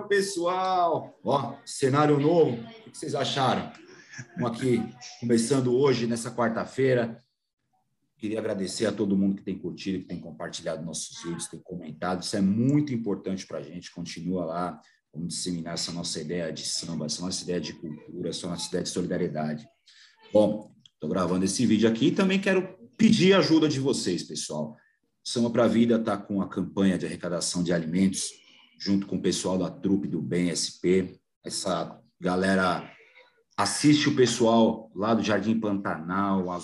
meu pessoal! Ó, cenário novo, o que vocês acharam? Estamos aqui começando hoje, nessa quarta-feira. Queria agradecer a todo mundo que tem curtido, que tem compartilhado nossos vídeos, tem comentado. Isso é muito importante para a gente. Continua lá, vamos disseminar essa nossa ideia de samba, essa nossa ideia de cultura, essa nossa ideia de solidariedade. Bom, estou gravando esse vídeo aqui e também quero pedir a ajuda de vocês, pessoal. Samba para a Vida está com a campanha de arrecadação de alimentos, junto com o pessoal da trupe do Bem SP. Essa galera assiste o pessoal lá do Jardim Pantanal, a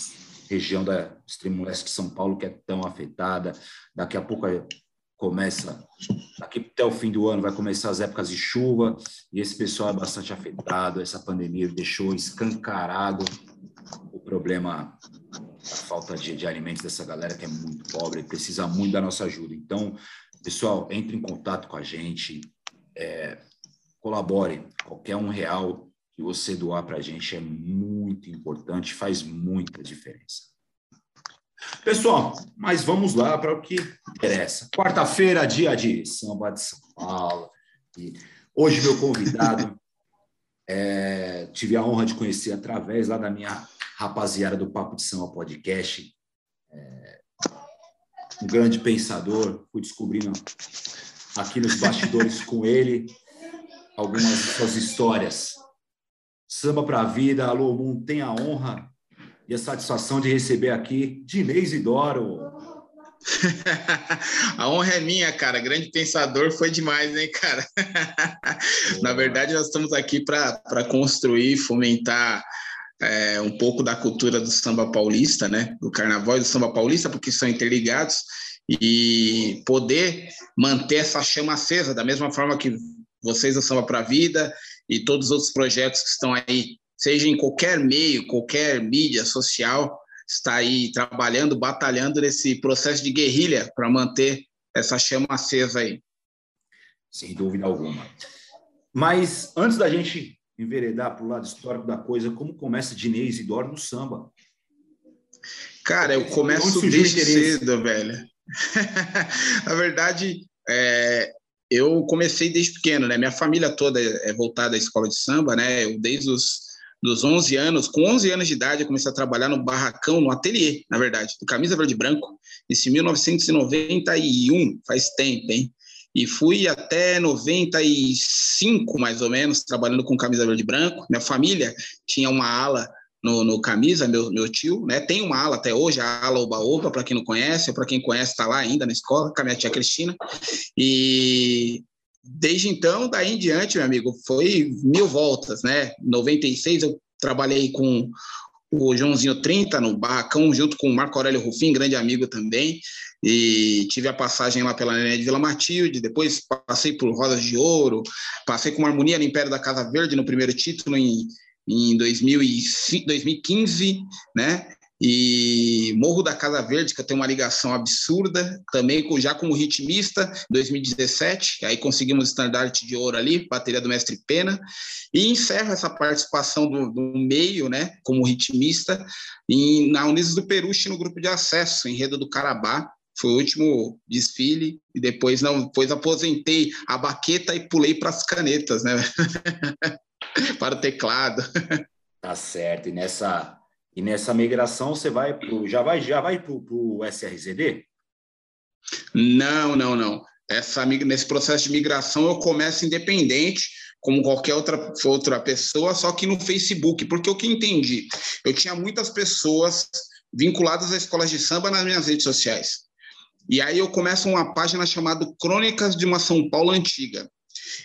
região da extremo leste de São Paulo, que é tão afetada. Daqui a pouco começa, daqui até o fim do ano vai começar as épocas de chuva, e esse pessoal é bastante afetado. Essa pandemia deixou escancarado o problema a falta de, de alimentos dessa galera que é muito pobre, precisa muito da nossa ajuda. Então, pessoal, entre em contato com a gente, é, colabore. Qualquer um real que você doar para a gente é muito importante, faz muita diferença. Pessoal, mas vamos lá para o que interessa. Quarta-feira, dia de samba de São Paulo. E hoje, meu convidado, é, tive a honra de conhecer através lá da minha rapaziada do Papo de Samba Podcast. É, um grande pensador, fui descobrindo aqui nos bastidores com ele algumas de suas histórias. Samba para a vida, alô mundo, tem a honra e a satisfação de receber aqui Dinês Idoro. a honra é minha, cara. Grande pensador foi demais, hein, cara? Na verdade, nós estamos aqui para construir, fomentar é, um pouco da cultura do samba paulista, né? Do carnaval e do samba paulista, porque são interligados, e poder manter essa chama acesa, da mesma forma que vocês do Samba para a Vida e todos os outros projetos que estão aí, seja em qualquer meio, qualquer mídia social, está aí trabalhando, batalhando nesse processo de guerrilha para manter essa chama acesa aí. Sem dúvida alguma. Mas antes da gente enveredar para o lado histórico da coisa, como começa Dinês e Dor no samba? Cara, eu começo desde cedo, velho. Na verdade, é, eu comecei desde pequeno, né? Minha família toda é voltada à escola de samba, né? Eu, desde os dos 11 anos, com 11 anos de idade, eu comecei a trabalhar no barracão, no ateliê, na verdade, do Camisa Verde Branco, isso em 1991, faz tempo, hein? E fui até 95, mais ou menos, trabalhando com camisa verde e branco. Minha família tinha uma ala no, no camisa, meu, meu tio, né? Tem uma ala até hoje, a ala Oba-Oba, para quem não conhece, ou para quem conhece, está lá ainda na escola, com a minha tia Cristina. E desde então, daí em diante, meu amigo, foi mil voltas, né? 96 eu trabalhei com o Joãozinho 30 no Barracão, junto com o Marco Aurélio Rufim, grande amigo também e tive a passagem lá pela Nenê de Vila Matilde, depois passei por Rosas de Ouro, passei com Harmonia no Império da Casa Verde no primeiro título em, em 2005, 2015, né? E Morro da Casa Verde, que eu tenho uma ligação absurda, também já como ritmista, 2017, aí conseguimos estandarte de ouro ali, bateria do Mestre Pena, e encerro essa participação do, do meio, né, como ritmista, em, na Unidos do Peruche, no grupo de acesso, Enredo do Carabá, foi o último desfile e depois não, depois aposentei a baqueta e pulei para as canetas, né? para o teclado. Tá certo. E nessa e nessa migração você vai pro, já vai já vai para o SRZD? Não, não, não. Essa nesse processo de migração eu começo independente, como qualquer outra outra pessoa, só que no Facebook, porque o que entendi, eu tinha muitas pessoas vinculadas a escolas de samba nas minhas redes sociais. E aí eu começo uma página chamada Crônicas de uma São Paulo Antiga.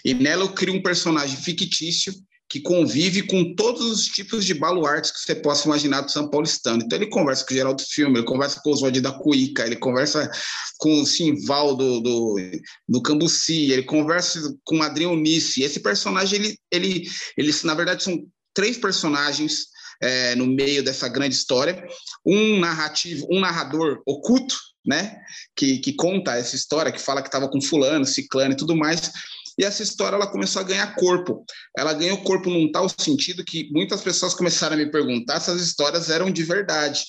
E nela eu crio um personagem fictício que convive com todos os tipos de baluartes que você possa imaginar do São Paulistano. Então ele conversa com o Geraldo Filme, ele conversa com o Oswald da Cuíca, ele conversa com o Simval do, do, do Cambuci, ele conversa com o Adriano Nice. Esse personagem, ele, ele, ele, na verdade, são três personagens é, no meio dessa grande história. Um narrativo, um narrador oculto, né? Que, que conta essa história, que fala que estava com fulano, ciclano e tudo mais. E essa história ela começou a ganhar corpo. Ela ganhou corpo num tal sentido que muitas pessoas começaram a me perguntar se as histórias eram de verdade.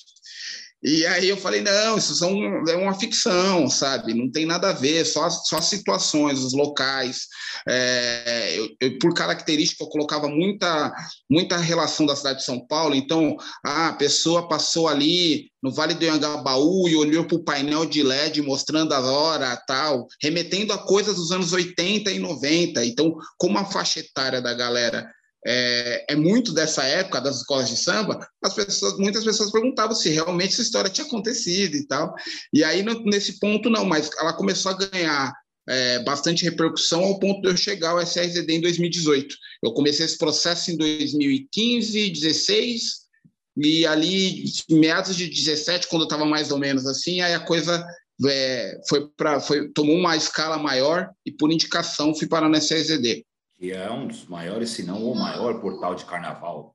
E aí eu falei, não, isso são, é uma ficção, sabe? Não tem nada a ver, só, só as situações, os locais. É, eu, eu, por característica, eu colocava muita, muita relação da cidade de São Paulo. Então, a pessoa passou ali no Vale do Anhangabaú e olhou para o painel de LED mostrando a hora, tal, remetendo a coisas dos anos 80 e 90. Então, como a faixa etária da galera é, é, muito dessa época das escolas de samba, as pessoas, muitas pessoas perguntavam se realmente essa história tinha acontecido e tal. E aí, no, nesse ponto, não, mas ela começou a ganhar é, bastante repercussão ao ponto de eu chegar ao SRZD em 2018. Eu comecei esse processo em 2015, 16, e ali, meados de 17, quando eu estava mais ou menos assim, aí a coisa é, foi para foi tomou uma escala maior e por indicação fui parar no SRZD que é um dos maiores, se não o maior portal de carnaval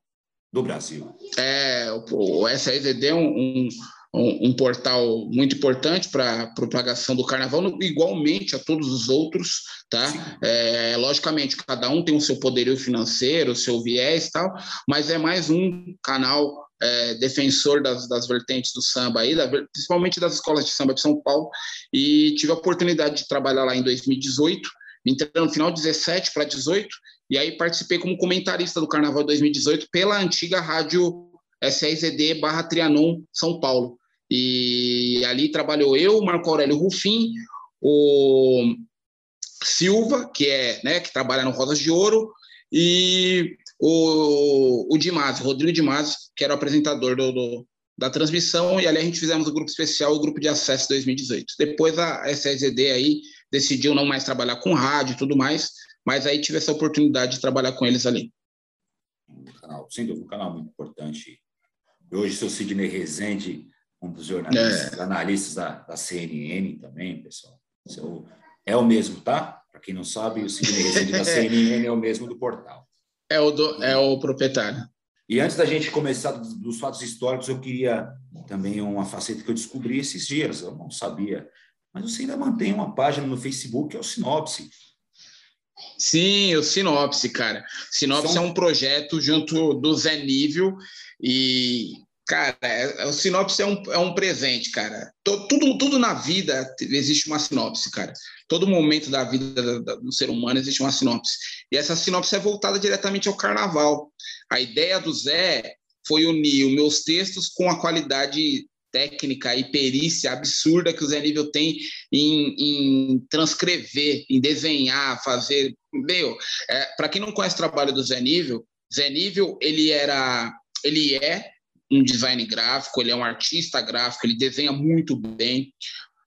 do Brasil. É, o, SAEZD é um, um, um, portal muito importante para a propagação do carnaval, igualmente a todos os outros, tá? É, logicamente, cada um tem o seu poderio financeiro, o seu viés e tal, mas é mais um canal é, defensor das, das vertentes do samba aí, da, principalmente das escolas de samba de São Paulo, e tive a oportunidade de trabalhar lá em 2018, Entrei no final 17 para 18 e aí participei como comentarista do Carnaval 2018 pela antiga rádio SRZD barra Trianon São Paulo. E ali trabalhou eu, Marco Aurélio Rufim, o Silva, que é, né, que trabalha no Rosas de Ouro, e o, o Rodrigo Dimasi, que era o apresentador do, do, da transmissão, e ali a gente fizemos o grupo especial, o grupo de acesso 2018. Depois a SRZD aí decidiu não mais trabalhar com rádio e tudo mais, mas aí tive essa oportunidade de trabalhar com eles ali. Um canal, sem dúvida, um canal muito importante. hoje sou Sidney Rezende, um dos jornalistas, é. analistas da, da, CNN também, pessoal. Seu, é o mesmo, tá? Para quem não sabe, o Sidney Rezende da CNN é o mesmo do portal. É o, do, é o proprietário. E antes da gente começar dos fatos históricos, eu queria também uma faceta que eu descobri esses dias, eu não sabia mas você ainda mantém uma página no Facebook que é o Sinopse. Sim, o Sinopse, cara. Sinopse São... é um projeto junto do Zé Nível e, cara, é, o Sinopse é um, é um presente, cara. Tudo, tudo na vida existe uma sinopse, cara. Todo momento da vida do ser humano existe uma sinopse. E essa sinopse é voltada diretamente ao carnaval. A ideia do Zé foi unir os meus textos com a qualidade técnica e perícia absurda que o Zé Nível tem em, em transcrever, em desenhar, fazer. Meu, é, para quem não conhece o trabalho do Zé Nível, Zé Nível, ele era, ele é um design gráfico, ele é um artista gráfico, ele desenha muito bem.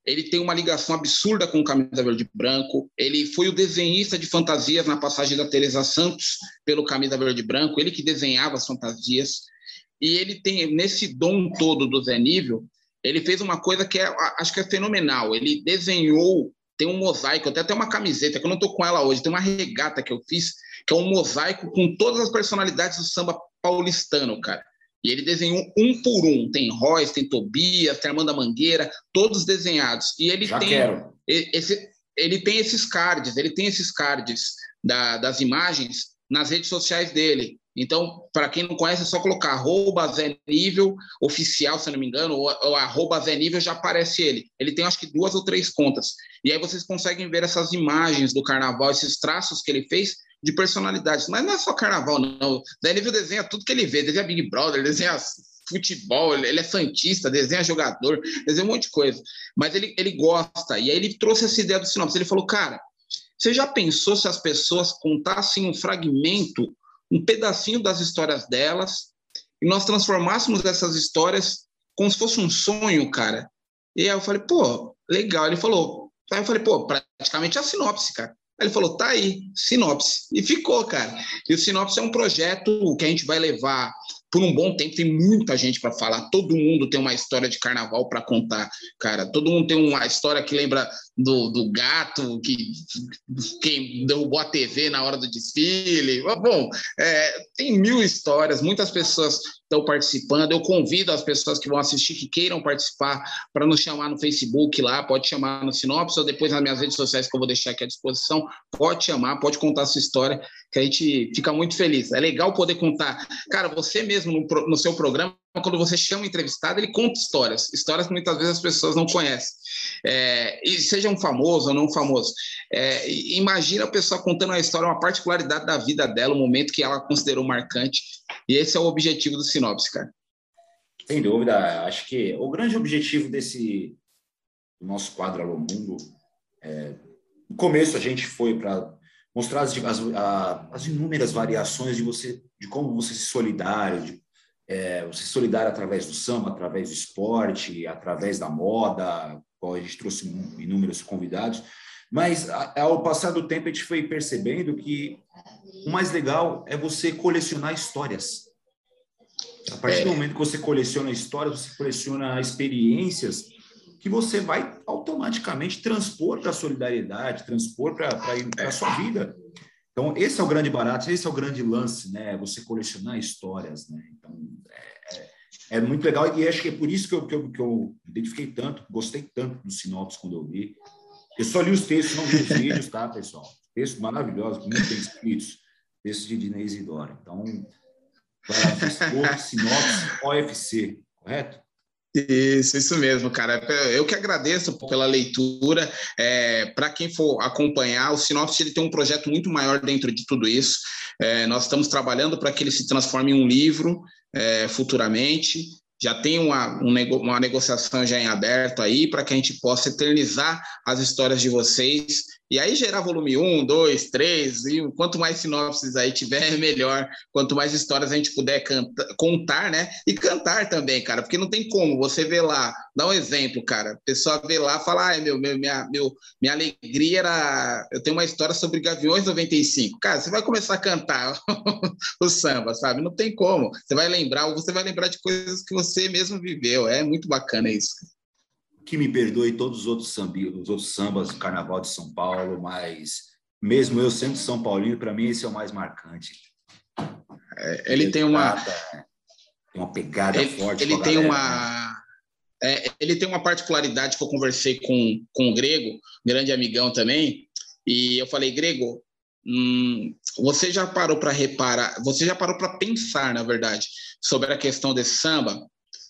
Ele tem uma ligação absurda com o Camisa Verde Branco. Ele foi o desenhista de fantasias na passagem da Teresa Santos pelo Camisa Verde Branco. Ele que desenhava as fantasias. E ele tem, nesse dom todo do Zé Nível, ele fez uma coisa que é, acho que é fenomenal. Ele desenhou, tem um mosaico, até tem uma camiseta, que eu não estou com ela hoje, tem uma regata que eu fiz, que é um mosaico com todas as personalidades do samba paulistano, cara. E ele desenhou um por um. Tem Royce, tem Tobias, tem Armanda Mangueira, todos desenhados. E ele Já tem quero. esse, ele tem esses cards, ele tem esses cards da, das imagens nas redes sociais dele. Então, para quem não conhece, é só colocar arroba Zé Nível oficial, se não me engano, ou, ou arroba Zé Nível, já aparece ele. Ele tem acho que duas ou três contas. E aí vocês conseguem ver essas imagens do carnaval, esses traços que ele fez de personalidades. Mas não é só carnaval, não. Zé Nível desenha tudo que ele vê, desenha Big Brother, desenha futebol, ele é santista, desenha jogador, desenha um monte de coisa. Mas ele, ele gosta. E aí ele trouxe essa ideia do sinopse. Ele falou, cara, você já pensou se as pessoas contassem um fragmento um pedacinho das histórias delas e nós transformássemos essas histórias como se fosse um sonho, cara. E aí eu falei, pô, legal. Ele falou, aí eu falei, pô, praticamente é a sinopse, cara. Aí ele falou, tá aí, sinopse. E ficou, cara. E o sinopse é um projeto que a gente vai levar por um bom tempo, tem muita gente para falar, todo mundo tem uma história de carnaval para contar, cara. Todo mundo tem uma história que lembra do, do gato que quem derrubou a TV na hora do desfile. Bom, é, tem mil histórias, muitas pessoas estão participando. Eu convido as pessoas que vão assistir, que queiram participar, para nos chamar no Facebook lá, pode chamar no Sinopse ou depois nas minhas redes sociais que eu vou deixar aqui à disposição. Pode chamar, pode contar a sua história, que a gente fica muito feliz. É legal poder contar. Cara, você mesmo no, no seu programa quando você chama o entrevistado, ele conta histórias, histórias que muitas vezes as pessoas não conhecem. É, e seja um famoso ou não famoso. É, imagina a pessoa contando uma história, uma particularidade da vida dela, um momento que ela considerou marcante. E esse é o objetivo do Sinopse, cara. Sem dúvida. Acho que o grande objetivo desse nosso quadro Alô Mundo, é, no começo a gente foi para mostrar as, as, as, inúmeras variações de você, de como você se solidário, de é, você se solidário através do samba, através do esporte, através da moda, qual a gente trouxe inúmeros convidados. Mas ao passar do tempo a gente foi percebendo que o mais legal é você colecionar histórias. A partir do é. momento que você coleciona histórias, você coleciona experiências que você vai automaticamente transpor para a solidariedade, transpor para a sua vida. Então, esse é o grande barato, esse é o grande lance, né? Você colecionar histórias, né? Então, é, é, é muito legal e acho que é por isso que eu, que eu, que eu identifiquei tanto, gostei tanto do Sinopse quando eu li. Eu só li os textos, não vi os vídeos, tá, pessoal? Textos maravilhosos, muito bem escritos, textos de Dinei Isidora. Então, Facebook, Sinopse, OFC, correto? Isso, isso mesmo, cara. Eu que agradeço pela leitura. É, Para quem for acompanhar, o Sinopse ele tem um projeto muito maior dentro de tudo isso. É, nós estamos trabalhando para que ele se transforme em um livro é, futuramente já tem uma, um nego, uma negociação já em aberto aí para que a gente possa eternizar as histórias de vocês e aí gerar volume 1, 2, 3, e quanto mais sinopses aí tiver, melhor. Quanto mais histórias a gente puder canta, contar, né? E cantar também, cara, porque não tem como você ver lá, dá um exemplo, cara. A pessoa vê lá e fala, ai, meu, meu, minha, meu, minha alegria era. Eu tenho uma história sobre Gaviões 95. Cara, você vai começar a cantar o samba, sabe? Não tem como. Você vai lembrar, você vai lembrar de coisas que você mesmo viveu. É muito bacana isso que me perdoe todos os outros, sambi, os outros sambas do Carnaval de São Paulo, mas mesmo eu sendo São Paulino, para mim esse é o mais marcante. É, ele, tem uma tem uma pegada ele, forte. Ele tem galera, uma né? é, ele tem uma particularidade que eu conversei com, com o Grego, grande amigão também, e eu falei, Grego, hum, você já parou para reparar, você já parou para pensar, na verdade, sobre a questão desse samba?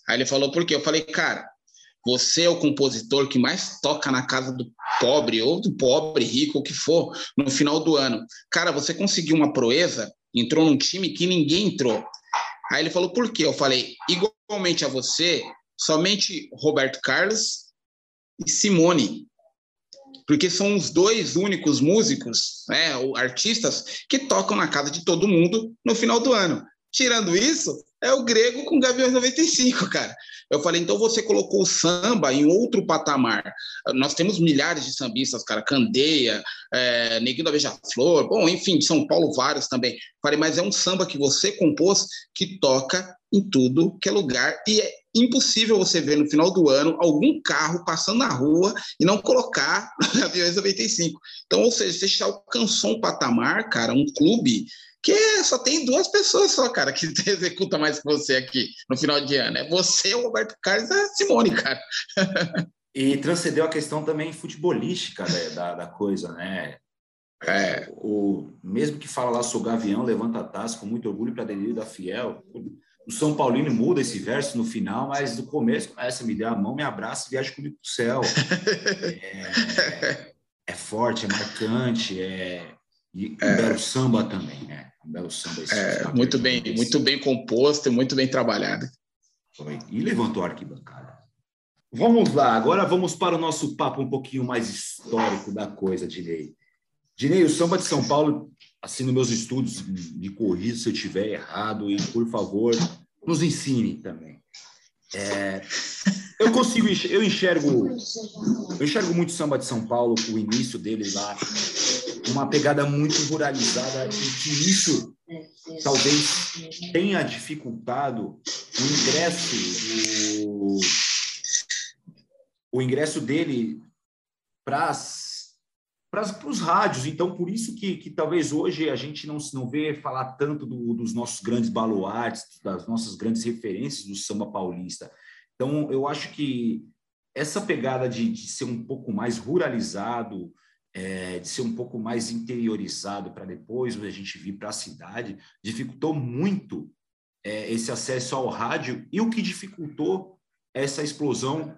Aí ele falou, por quê? Eu falei, cara, você é o compositor que mais toca na casa do pobre, ou do pobre, rico, o que for, no final do ano. Cara, você conseguiu uma proeza, entrou num time que ninguém entrou. Aí ele falou, por quê? Eu falei, igualmente a você, somente Roberto Carlos e Simone. Porque são os dois únicos músicos, né, artistas, que tocam na casa de todo mundo no final do ano. Tirando isso, é o grego com Gaviões 95, cara. Eu falei, então você colocou o samba em outro patamar. Nós temos milhares de sambistas, cara, Candeia, é, Neguinho da Beija-Flor, bom, enfim, de São Paulo vários também. Falei, mas é um samba que você compôs que toca em tudo que é lugar e é impossível você ver no final do ano algum carro passando na rua e não colocar Gaviões 95. Então, ou seja, você já alcançou um patamar, cara, um clube que só tem duas pessoas só, cara, que executa mais que você aqui no final de ano. É você, o Roberto Carlos e a Simone, cara. e transcendeu a questão também futebolística né, da, da coisa, né? É, o, mesmo que fala lá, sou gavião, levanta a taça com muito orgulho para dentro da fiel. O São Paulino muda esse verso no final, mas no começo começa, me dá a mão, me abraça e viaja comigo para o céu. É, é, forte, é marcante, é, e é. um belo samba também, né? Um belo samba. É, muito bem, muito bem composto e muito bem trabalhado. Foi. E levantou a arquibancada. Vamos lá, agora vamos para o nosso papo um pouquinho mais histórico da coisa, Dinei. Dinei, o samba de São Paulo, assim, nos meus estudos, me corrija se eu estiver errado e, por favor, nos ensine também. É, eu consigo, eu enxergo, eu enxergo muito samba de São Paulo, o início dele lá, uma pegada muito ruralizada e que isso talvez tenha dificultado o ingresso do, o ingresso dele para os rádios. Então, por isso que, que talvez hoje a gente não, não vê falar tanto do, dos nossos grandes baluartes, das nossas grandes referências do samba paulista. Então, eu acho que essa pegada de, de ser um pouco mais ruralizado, é, de ser um pouco mais interiorizado para depois a gente vir para a cidade, dificultou muito é, esse acesso ao rádio e o que dificultou essa explosão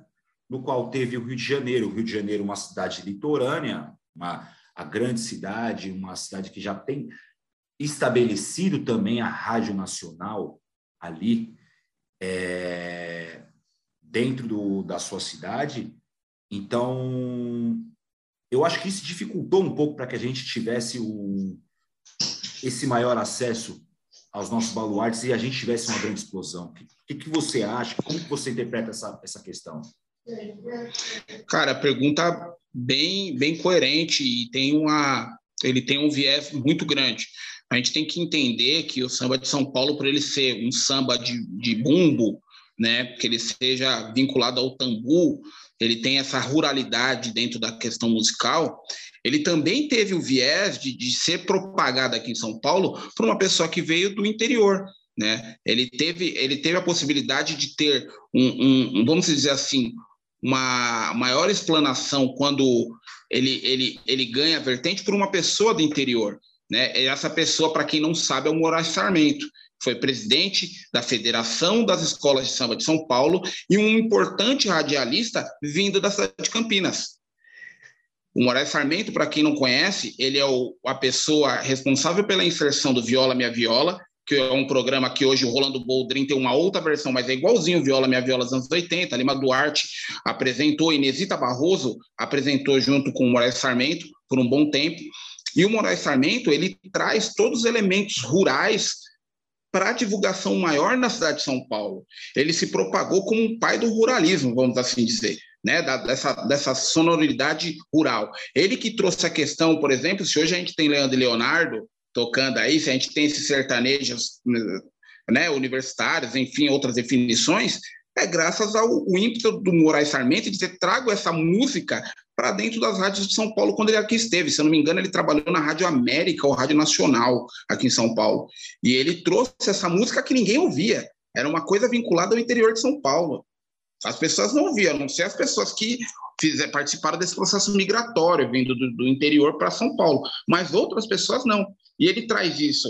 no qual teve o Rio de Janeiro. O Rio de Janeiro, uma cidade litorânea, uma a grande cidade, uma cidade que já tem estabelecido também a rádio nacional ali é, dentro do, da sua cidade. Então, eu acho que isso dificultou um pouco para que a gente tivesse o, esse maior acesso aos nossos baluartes e a gente tivesse uma grande explosão. O que, que você acha? Como que você interpreta essa, essa questão? Cara, pergunta bem, bem coerente e tem uma, ele tem um viés muito grande. A gente tem que entender que o samba de São Paulo, por ele ser um samba de, de bumbo, né, que ele seja vinculado ao tambu, ele tem essa ruralidade dentro da questão musical, ele também teve o viés de, de ser propagado aqui em São Paulo por uma pessoa que veio do interior, né? Ele teve, ele teve a possibilidade de ter um, um vamos dizer assim, uma maior explanação quando ele, ele, ele ganha vertente por uma pessoa do interior. Né? Essa pessoa, para quem não sabe, é o Moraes Sarmento, foi presidente da Federação das Escolas de Samba de São Paulo e um importante radialista vindo da cidade de Campinas. O Moraes Sarmento, para quem não conhece, ele é o, a pessoa responsável pela inserção do Viola Minha Viola, que é um programa que hoje o Rolando Boldrin tem uma outra versão, mas é igualzinho Viola Minha Viola dos anos 80. Lima Duarte apresentou, Inesita Barroso apresentou junto com o Moraes Sarmento por um bom tempo. E o Moraes Sarmento, ele traz todos os elementos rurais para divulgação maior na cidade de São Paulo. Ele se propagou como um pai do ruralismo, vamos assim dizer. Né, da, dessa, dessa sonoridade rural. Ele que trouxe a questão, por exemplo, se hoje a gente tem Leandro e Leonardo, tocando aí, se a gente tem esses sertanejos né, universitários, enfim, outras definições, é graças ao ímpeto do Moraes Sarmento de dizer, trago essa música para dentro das rádios de São Paulo quando ele aqui esteve. Se eu não me engano, ele trabalhou na Rádio América ou Rádio Nacional aqui em São Paulo. E ele trouxe essa música que ninguém ouvia. Era uma coisa vinculada ao interior de São Paulo. As pessoas não ouviam, a não ser as pessoas que fizer, participaram desse processo migratório, vindo do, do interior para São Paulo. Mas outras pessoas não. E ele traz isso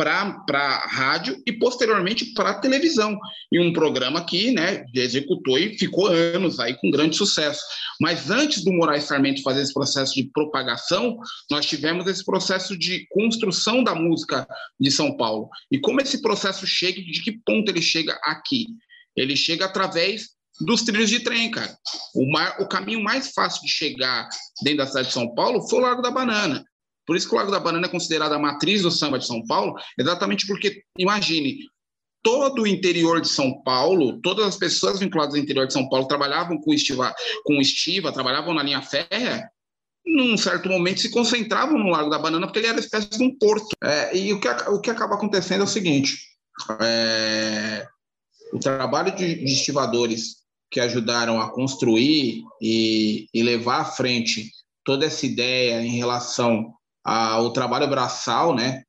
para rádio e posteriormente para televisão, em um programa que né, executou e ficou anos aí com grande sucesso. Mas antes do Moraes Sarmento fazer esse processo de propagação, nós tivemos esse processo de construção da música de São Paulo. E como esse processo chega, de que ponto ele chega aqui? Ele chega através dos trilhos de trem, cara. O, mar, o caminho mais fácil de chegar dentro da cidade de São Paulo foi o Largo da Banana. Por isso que o Lago da Banana é considerado a matriz do samba de São Paulo, exatamente porque, imagine, todo o interior de São Paulo, todas as pessoas vinculadas ao interior de São Paulo trabalhavam com estiva, com estiva trabalhavam na linha férrea, num certo momento se concentravam no Lago da Banana porque ele era espécie de um porto. É, e o que, o que acaba acontecendo é o seguinte: é, o trabalho de, de estivadores que ajudaram a construir e, e levar à frente toda essa ideia em relação o trabalho braçal, né?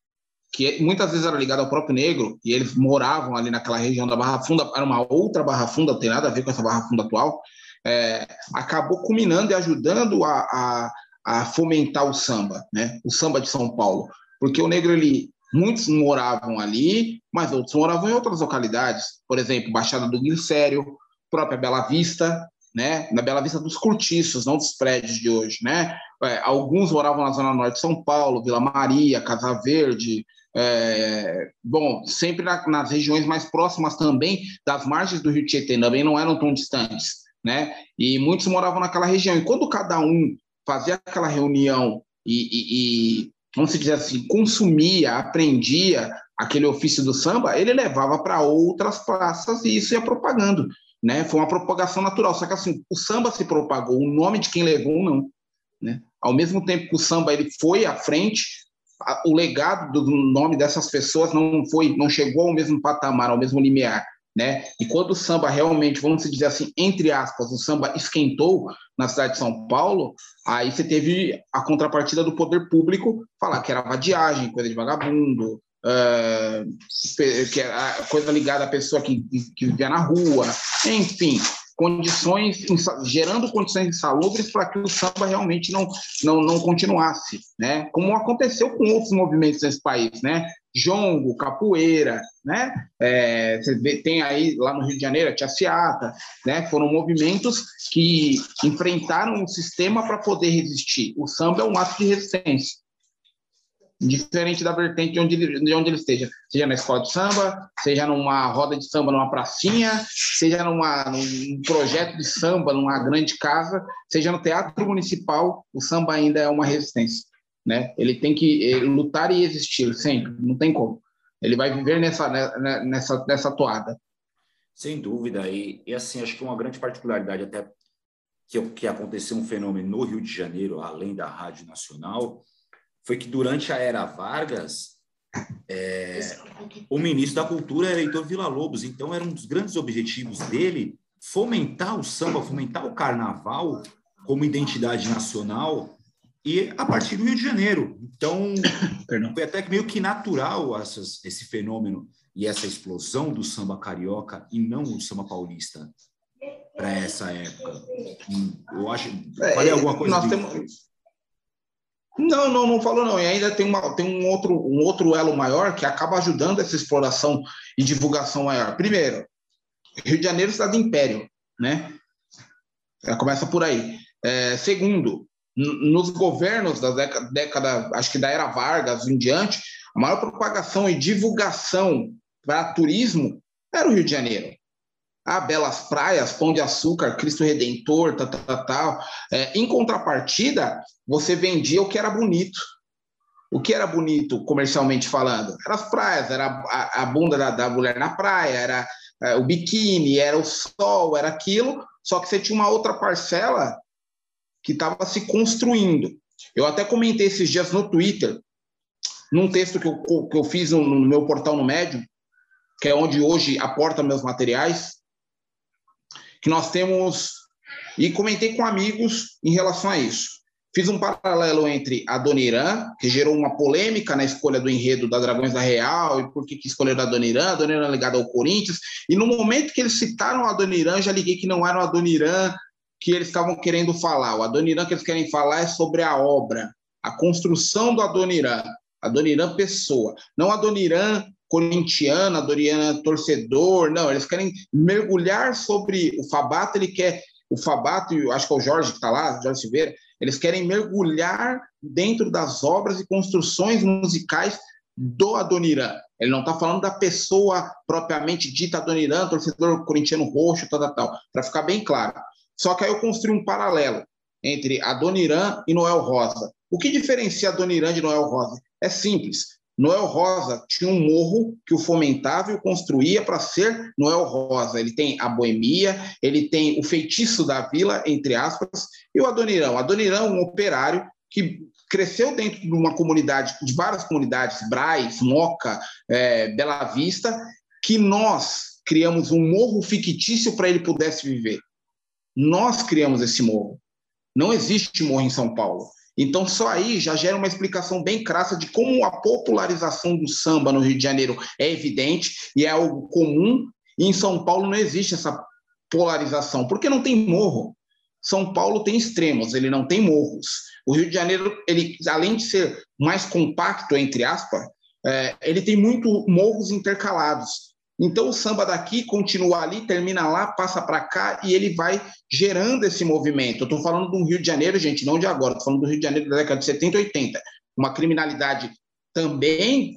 Que muitas vezes era ligado ao próprio negro, e eles moravam ali naquela região da Barra Funda, era uma outra Barra Funda, não tem nada a ver com essa Barra Funda atual, é, acabou culminando e ajudando a, a, a, fomentar o samba, né? O samba de São Paulo. Porque o negro, ele, muitos moravam ali, mas outros moravam em outras localidades, por exemplo, Baixada do Glicério, própria Bela Vista, né? Na Bela Vista dos cortiços, não dos prédios de hoje, né? É, alguns moravam na zona norte de São Paulo, Vila Maria, Casa Verde, é, bom, sempre na, nas regiões mais próximas também das margens do Rio Tietê, também não eram tão distantes, né? E muitos moravam naquela região. E quando cada um fazia aquela reunião e, e, e vamos dizer assim, consumia, aprendia aquele ofício do samba, ele levava para outras praças e isso ia propagando né? Foi uma propagação natural. Só que assim, o samba se propagou, o nome de quem levou não, né? Ao mesmo tempo que o samba ele foi à frente, o legado do nome dessas pessoas não foi, não chegou ao mesmo patamar, ao mesmo limiar, né? E quando o samba realmente, vamos dizer assim, entre aspas, o samba esquentou na cidade de São Paulo, aí você teve a contrapartida do poder público falar que era vadiagem, coisa de vagabundo, uh, que é coisa ligada à pessoa que, que vivia na rua, enfim, condições, gerando condições insalubres para que o samba realmente não, não, não continuasse, né? Como aconteceu com outros movimentos nesse país, né? jongo, capoeira, né? É, você vê, tem aí lá no Rio de Janeiro a Tia Ciata, né? Foram movimentos que enfrentaram o sistema para poder resistir. O samba é um ato de resistência diferente da vertente de onde, ele, de onde ele esteja, seja na escola de samba, seja numa roda de samba numa pracinha, seja numa, num projeto de samba numa grande casa, seja no teatro municipal, o samba ainda é uma resistência, né? Ele tem que ele, lutar e existir sempre, não tem como. Ele vai viver nessa né, nessa nessa toada. Sem dúvida e, e assim acho que uma grande particularidade até que, que aconteceu um fenômeno no Rio de Janeiro, além da Rádio Nacional, foi que durante a era Vargas, é, o ministro da Cultura era Heitor Villa-Lobos, então era um dos grandes objetivos dele fomentar o samba, fomentar o carnaval como identidade nacional e a partir do Rio de Janeiro. Então, Perdão. foi até meio que natural essas, esse fenômeno e essa explosão do samba carioca e não o samba paulista para essa época. Hum, eu acho. É, falei alguma coisa? Nós de... temos não, não, não falou não. E ainda tem, uma, tem um, outro, um outro elo maior que acaba ajudando essa exploração e divulgação maior. Primeiro, Rio de Janeiro é cidade império, né? Já começa por aí. É, segundo, nos governos da década, década, acho que da era Vargas em diante, a maior propagação e divulgação para turismo era o Rio de Janeiro. Ah, belas praias, Pão de Açúcar, Cristo Redentor, tal, tal, tal. É, em contrapartida, você vendia o que era bonito. O que era bonito comercialmente falando? Era as praias, era a, a bunda da, da, mulher na praia, era é, o biquíni, era o sol, era aquilo. Só que você tinha uma outra parcela que estava se construindo. Eu até comentei esses dias no Twitter, num texto que eu, que eu fiz no, no meu portal no Médium, que é onde hoje aporta meus materiais que nós temos, e comentei com amigos em relação a isso. Fiz um paralelo entre a Dona Irã, que gerou uma polêmica na escolha do enredo da Dragões da Real, e por que, que escolheram a Dona Irã, a Dona Irã ligada ao Corinthians, e no momento que eles citaram a Dona Irã, já liguei que não era a Dona Irã que eles estavam querendo falar. O Adoniran que eles querem falar é sobre a obra, a construção do Adoniran, Adoniran pessoa, não Adoniran corintiana, Doriana torcedor, não, eles querem mergulhar sobre o Fabato, ele quer, o Fabato, acho que é o Jorge que está lá, Jorge Silveira, eles querem mergulhar dentro das obras e construções musicais do Adoniran. Ele não está falando da pessoa propriamente dita Adoniran, torcedor corintiano roxo, tal, tal, tal, para ficar bem claro. Só que aí eu construí um paralelo entre Adoniran e Noel Rosa. O que diferencia Adoniran de Noel Rosa? É simples. Noel Rosa tinha um morro que o fomentava e o construía para ser Noel Rosa. Ele tem a boemia, ele tem o feitiço da vila, entre aspas, e o Adonirão. Adonirão, um operário que cresceu dentro de uma comunidade, de várias comunidades, Braz, Moca, é, Bela Vista, que nós criamos um morro fictício para ele pudesse viver. Nós criamos esse morro. Não existe morro em São Paulo. Então, só aí já gera uma explicação bem crassa de como a popularização do samba no Rio de Janeiro é evidente e é algo comum, e em São Paulo não existe essa polarização, porque não tem morro. São Paulo tem extremos, ele não tem morros. O Rio de Janeiro, ele, além de ser mais compacto, entre aspas, é, ele tem muito morros intercalados. Então o samba daqui continua ali, termina lá, passa para cá e ele vai gerando esse movimento. Eu estou falando do Rio de Janeiro, gente, não de agora, estou falando do Rio de Janeiro da década de 70 e 80. Uma criminalidade também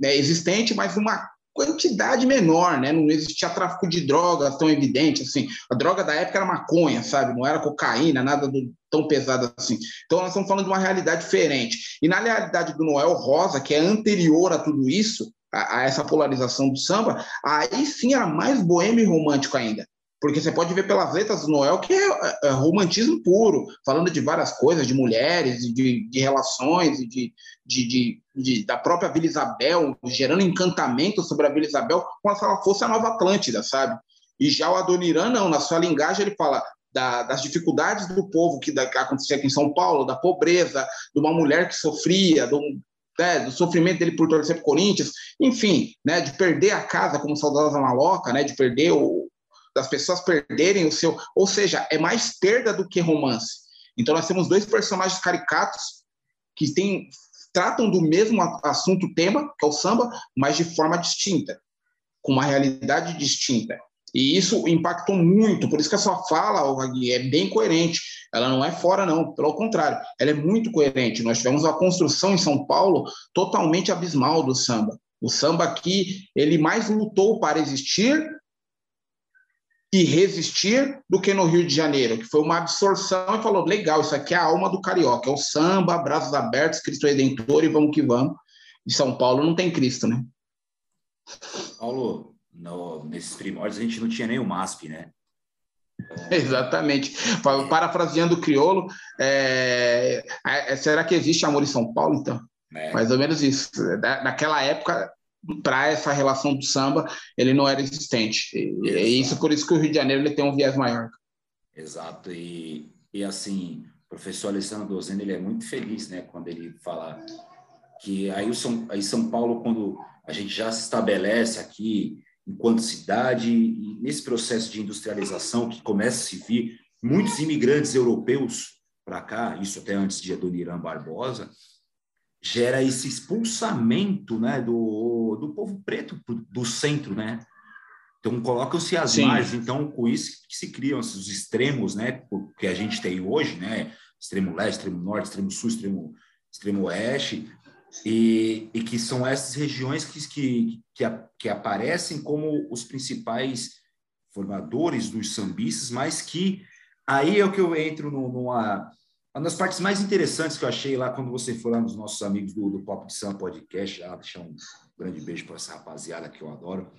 né, existente, mas uma quantidade menor, né? Não existia tráfico de drogas tão evidente assim. A droga da época era maconha, sabe? Não era cocaína, nada do, tão pesado assim. Então nós estamos falando de uma realidade diferente. E na realidade do Noel Rosa, que é anterior a tudo isso, a, a essa polarização do samba, aí sim era mais boêmio e romântico ainda. Porque você pode ver pelas letras do Noel que é, é, é romantismo puro, falando de várias coisas, de mulheres, de, de relações, de, de, de, de, da própria Vila Isabel, gerando encantamento sobre a Vila Isabel, como se ela fosse a nova Atlântida, sabe? E já o Adoniran, não, na sua linguagem ele fala da, das dificuldades do povo que, da, que acontecia aqui em São Paulo, da pobreza, de uma mulher que sofria, né, do sofrimento dele por torcer para Corinthians, enfim, né, de perder a casa como saudosa maloca, né, de perder o, das pessoas perderem o seu, ou seja, é mais perda do que romance. Então nós temos dois personagens caricatos que têm tratam do mesmo assunto, tema, que é o samba, mas de forma distinta, com uma realidade distinta. E isso impactou muito, por isso que a sua fala, é bem coerente. Ela não é fora, não, pelo contrário, ela é muito coerente. Nós tivemos uma construção em São Paulo totalmente abismal do samba. O samba aqui, ele mais lutou para existir e resistir do que no Rio de Janeiro, que foi uma absorção e falou: legal, isso aqui é a alma do carioca, é o samba, braços abertos, Cristo Redentor e vamos que vamos. Em São Paulo não tem Cristo, né? Paulo, no, nesses primórdios a gente não tinha nem o MASP, né? Exatamente. Parafraseando o criolo, é, é... será que existe amor em São Paulo, então? É. Mais ou menos isso. naquela época, para essa relação do samba, ele não era existente. E, é isso por isso que o Rio de Janeiro ele tem um viés maior. Exato. E, e assim, o professor Alessandro Dozeno, ele é muito feliz, né, quando ele fala que aí, o São, aí São Paulo, quando a gente já se estabelece aqui enquanto cidade, e nesse processo de industrialização que começa a se vir muitos imigrantes europeus para cá, isso até antes de Adoniran Barbosa, gera esse expulsamento né, do, do povo preto do centro, né? Então colocam-se as Sim. margens, então com isso que se criam esses extremos, né, que a gente tem hoje, né, extremo leste, extremo norte, extremo sul, extremo, extremo oeste, e, e que são essas regiões que, que, que, que aparecem como os principais formadores dos sambistas, mas que aí é o que eu entro numa uma das partes mais interessantes que eu achei lá quando você foi lá nos nossos amigos do, do Pop de Sam Podcast, já deixar um grande beijo para essa rapaziada que eu adoro,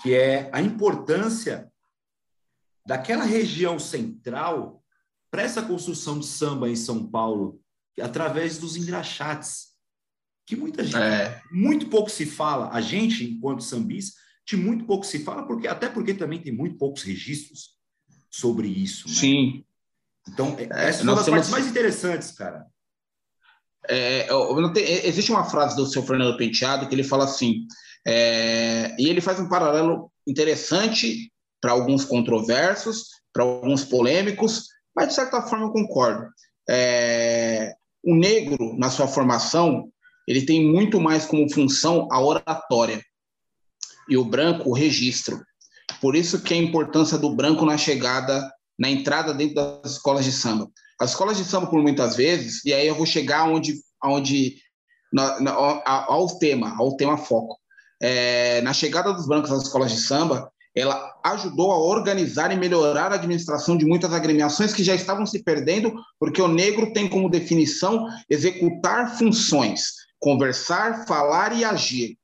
que é a importância daquela região central para essa construção de samba em São Paulo, através dos engraxates que muita gente, é. muito pouco se fala, a gente, enquanto sambis, de muito pouco se fala, porque até porque também tem muito poucos registros sobre isso. Né? Sim. Então, é, é essa é uma das partes mais interessantes, cara. É, tem, existe uma frase do seu Fernando Penteado que ele fala assim, é, e ele faz um paralelo interessante para alguns controversos, para alguns polêmicos, mas de certa forma eu concordo. É, o negro, na sua formação, ele tem muito mais como função a oratória e o branco o registro. Por isso que a importância do branco na chegada, na entrada dentro das escolas de samba. As escolas de samba, por muitas vezes, e aí eu vou chegar onde, onde na, na, ao tema, ao tema foco. É, na chegada dos brancos às escolas de samba, ela ajudou a organizar e melhorar a administração de muitas agremiações que já estavam se perdendo, porque o negro tem como definição executar funções conversar, falar e agir.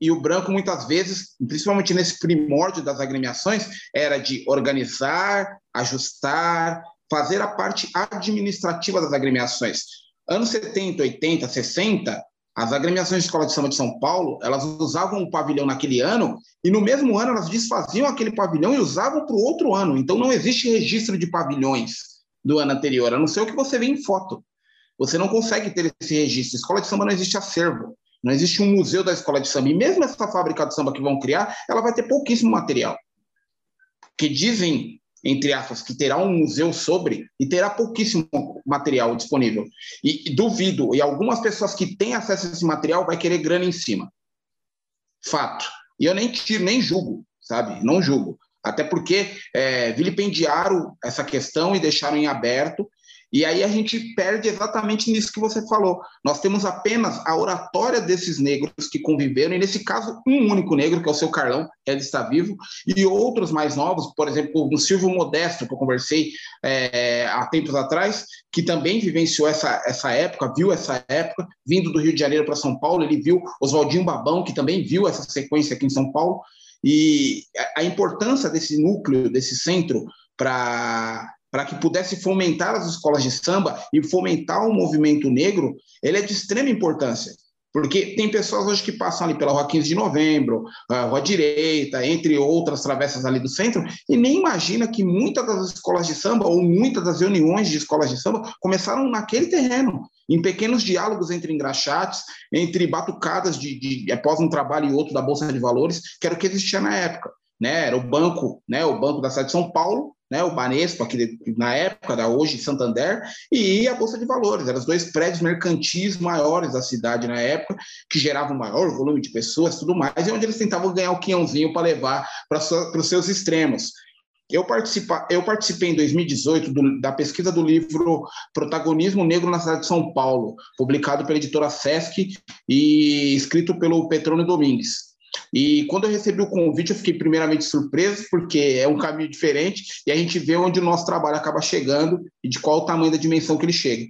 E o branco, muitas vezes, principalmente nesse primórdio das agremiações, era de organizar, ajustar, fazer a parte administrativa das agremiações. Anos 70, 80, 60, as agremiações de escola de samba de São Paulo, elas usavam o pavilhão naquele ano e no mesmo ano elas desfaziam aquele pavilhão e usavam para o outro ano. Então não existe registro de pavilhões do ano anterior, a não ser o que você vê em foto. Você não consegue ter esse registro. Escola de samba não existe acervo, não existe um museu da escola de samba. E mesmo essa fábrica de samba que vão criar, ela vai ter pouquíssimo material. Que dizem, entre aspas, que terá um museu sobre e terá pouquíssimo material disponível. E, e duvido, e algumas pessoas que têm acesso a esse material vai querer grana em cima. Fato. E eu nem tiro, nem julgo, sabe? Não julgo. Até porque é, vilipendiaram essa questão e deixaram em aberto e aí a gente perde exatamente nisso que você falou. Nós temos apenas a oratória desses negros que conviveram, e nesse caso, um único negro, que é o seu Carlão, ele está vivo, e outros mais novos, por exemplo, o Silvio Modesto, que eu conversei é, há tempos atrás, que também vivenciou essa, essa época, viu essa época, vindo do Rio de Janeiro para São Paulo, ele viu Oswaldinho Babão, que também viu essa sequência aqui em São Paulo, e a importância desse núcleo, desse centro, para para que pudesse fomentar as escolas de samba e fomentar o movimento negro, ele é de extrema importância. Porque tem pessoas hoje que passam ali pela Rua 15 de Novembro, Rua Direita, entre outras travessas ali do centro, e nem imagina que muitas das escolas de samba, ou muitas das reuniões de escolas de samba, começaram naquele terreno, em pequenos diálogos entre engraxates, entre batucadas de, de após um trabalho e outro da Bolsa de Valores, que era o que existia na época. Né? Era o banco, né? o banco da cidade de São Paulo, né, o Banespa, na época da hoje Santander, e a Bolsa de Valores. Eram os dois prédios mercantis maiores da cidade na época, que geravam maior volume de pessoas tudo mais, e onde eles tentavam ganhar o quinhãozinho para levar para os seus extremos. Eu, participa, eu participei em 2018 do, da pesquisa do livro Protagonismo Negro na cidade de São Paulo, publicado pela editora Sesc e escrito pelo Petrônio Domingues. E quando eu recebi o convite, eu fiquei primeiramente surpreso, porque é um caminho diferente e a gente vê onde o nosso trabalho acaba chegando e de qual o tamanho da dimensão que ele chega.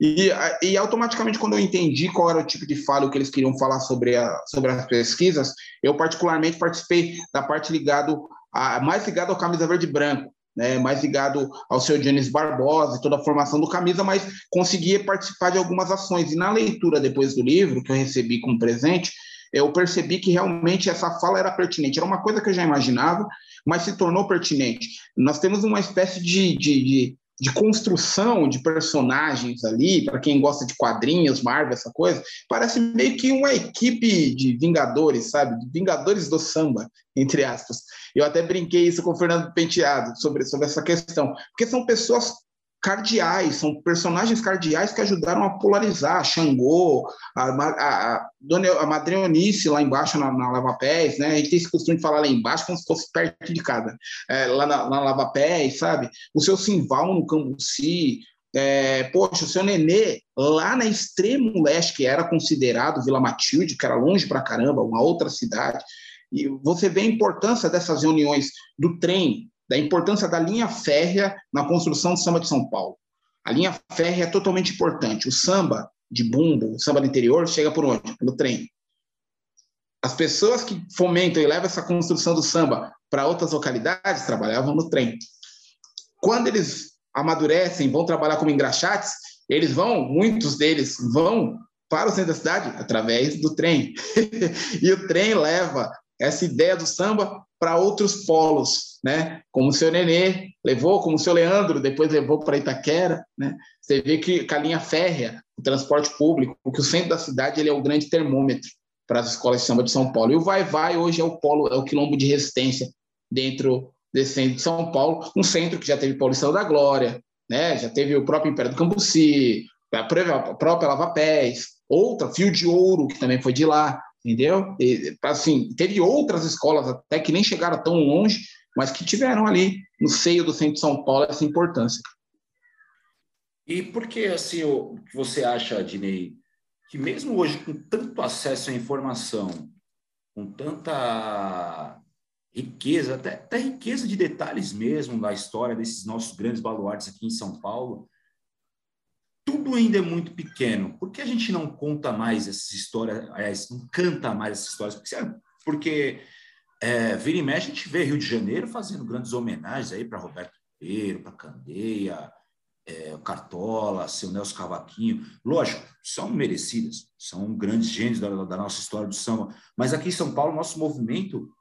E, e automaticamente, quando eu entendi qual era o tipo de fala que eles queriam falar sobre, a, sobre as pesquisas, eu particularmente participei da parte ligado a, mais ligado ao camisa verde branco, né, mais ligado ao seu Dionísio Barbosa e toda a formação do camisa, mas conseguia participar de algumas ações. E na leitura depois do livro, que eu recebi como presente, eu percebi que realmente essa fala era pertinente. Era uma coisa que eu já imaginava, mas se tornou pertinente. Nós temos uma espécie de, de, de, de construção de personagens ali, para quem gosta de quadrinhos, Marvel, essa coisa, parece meio que uma equipe de Vingadores, sabe? Vingadores do samba, entre aspas. Eu até brinquei isso com o Fernando Penteado sobre, sobre essa questão, porque são pessoas cardeais, são personagens cardeais que ajudaram a polarizar. Xangô, a, a, a, Dona, a Madre Eunice lá embaixo na, na Lava Pés, né? A gente tem esse costume de falar lá embaixo como se fosse perto de casa. É, lá na, na Lava Pés, sabe? O seu Simval no Cambuci, é, poxa, o seu Nenê, lá na extremo leste, que era considerado Vila Matilde, que era longe pra caramba, uma outra cidade, e você vê a importância dessas reuniões do trem, da importância da linha férrea na construção do samba de São Paulo. A linha férrea é totalmente importante. O samba de bumbo, o samba do interior, chega por onde? Pelo trem. As pessoas que fomentam e levam essa construção do samba para outras localidades trabalhavam no trem. Quando eles amadurecem, vão trabalhar como engraxates, eles vão, muitos deles vão para o centro da cidade através do trem. e o trem leva essa ideia do samba para outros polos, né? Como o seu Nenê levou, como o seu Leandro depois levou para Itaquera, né? Você vê que a linha férrea, o transporte público, porque o centro da cidade ele é o grande termômetro para as escolas de samba de São Paulo. E o Vai Vai hoje é o polo, é o quilombo de resistência dentro desse centro de São Paulo, um centro que já teve Paulistão da Glória, né? Já teve o próprio Império do Cambuci, a própria Lava Pés, outra, Fio de Ouro, que também foi de lá entendeu? E, assim, teve outras escolas até que nem chegaram tão longe, mas que tiveram ali no seio do centro de São Paulo essa importância. E por que assim você acha, Dinei, que mesmo hoje com tanto acesso à informação, com tanta riqueza, até, até riqueza de detalhes mesmo da história desses nossos grandes baluartes aqui em São Paulo, tudo ainda é muito pequeno. Por que a gente não conta mais essas histórias, não canta mais essas histórias? Porque, porque é, vira e mexe, a gente vê Rio de Janeiro fazendo grandes homenagens aí para Roberto Ribeiro, para Candeia, é, Cartola, seu Nelson Cavaquinho. Lógico, são merecidas, são grandes gênios da, da, nossa história do samba. Mas aqui em São Paulo, nosso movimento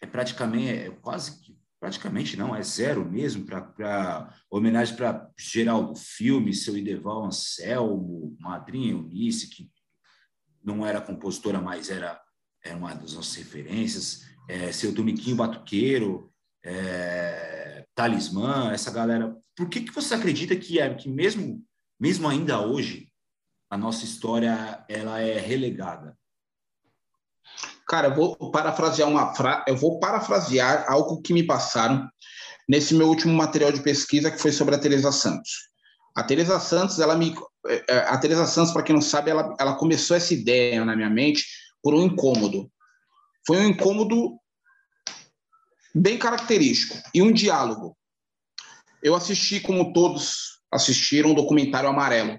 é praticamente, é quase que praticamente não, é zero mesmo, para homenagem para Geraldo Filme, seu Ideval Anselmo, Madrinha Eunice, que não era compositora, mas era, era uma das nossas referências, é, seu Domiquinho Batuqueiro, é, Talismã, essa galera. Por que, que você acredita que, é, que mesmo, mesmo ainda hoje, a nossa história ela é relegada? Cara, eu vou parafrasear uma fra... eu vou parafrasear algo que me passaram nesse meu último material de pesquisa que foi sobre a Teresa Santos. A Teresa Santos, ela me é, é, a Teresa Santos, para quem não sabe, ela, ela começou essa ideia na minha mente por um incômodo. Foi um incômodo bem característico e um diálogo. Eu assisti, como todos assistiram, o documentário Amarelo.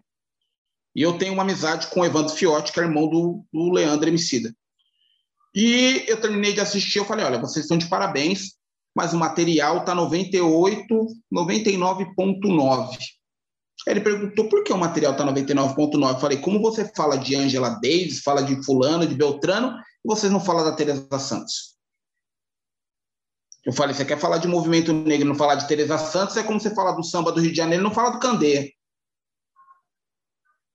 E eu tenho uma amizade com o Evandro Fiotti, que é irmão do, do Leandro Emicida. E eu terminei de assistir, eu falei, olha, vocês estão de parabéns, mas o material está 98, 99.9. Ele perguntou por que o material está 99.9. Eu falei, como você fala de Angela Davis, fala de fulano, de Beltrano, e vocês não falam da Teresa Santos? Eu falei, você quer falar de movimento negro, não falar de Teresa Santos, é como você fala do samba do Rio de Janeiro, não fala do Candeia.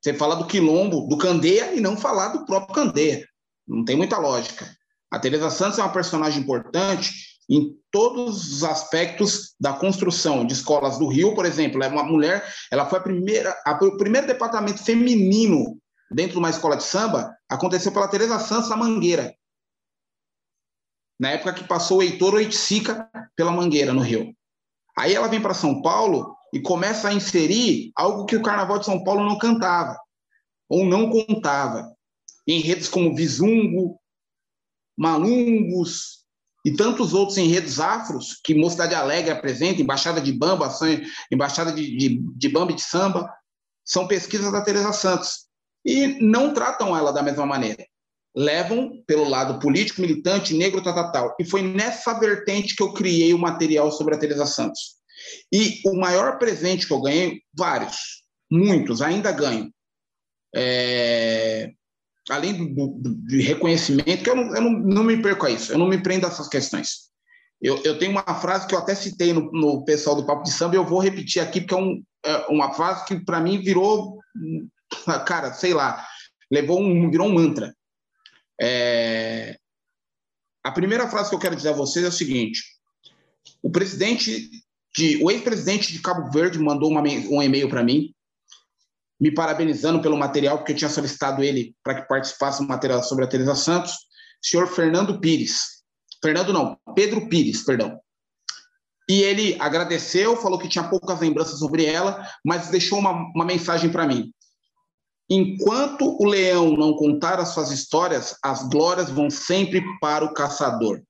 Você fala do quilombo, do Candeia, e não falar do próprio Candeia. Não tem muita lógica. A Teresa Santos é uma personagem importante em todos os aspectos da construção de escolas do Rio, por exemplo. É uma mulher, ela foi a primeira, a, o primeiro departamento feminino dentro de uma escola de samba aconteceu pela Teresa Santos na Mangueira. Na época que passou o Heitor Oiticica pela Mangueira, no Rio. Aí ela vem para São Paulo e começa a inserir algo que o Carnaval de São Paulo não cantava, ou não contava. Enredos como Visungo, Malungos e tantos outros enredos afros que Mocidade Alegre apresenta, Embaixada de Bamba, Embaixada de, de, de Bamba e de Samba, são pesquisas da Teresa Santos. E não tratam ela da mesma maneira. Levam pelo lado político, militante, negro, tal, tal, tal. E foi nessa vertente que eu criei o material sobre a Teresa Santos. E o maior presente que eu ganhei, vários, muitos, ainda ganho. É, além do, do, de reconhecimento, que eu, não, eu não, não, me perco a isso, eu não me prendo a essas questões. Eu, eu tenho uma frase que eu até citei no, no pessoal do Papo de Samba e eu vou repetir aqui, porque é, um, é uma frase que para mim virou, cara, sei lá, levou um, virou um mantra. É... A primeira frase que eu quero dizer a vocês é o seguinte: o presidente de, o ex-presidente de Cabo Verde mandou uma, um e-mail para mim, me parabenizando pelo material, porque eu tinha solicitado ele para que participasse do material sobre a Teresa Santos, senhor Fernando Pires. Fernando não, Pedro Pires, perdão. E ele agradeceu, falou que tinha poucas lembranças sobre ela, mas deixou uma, uma mensagem para mim. Enquanto o leão não contar as suas histórias, as glórias vão sempre para o caçador.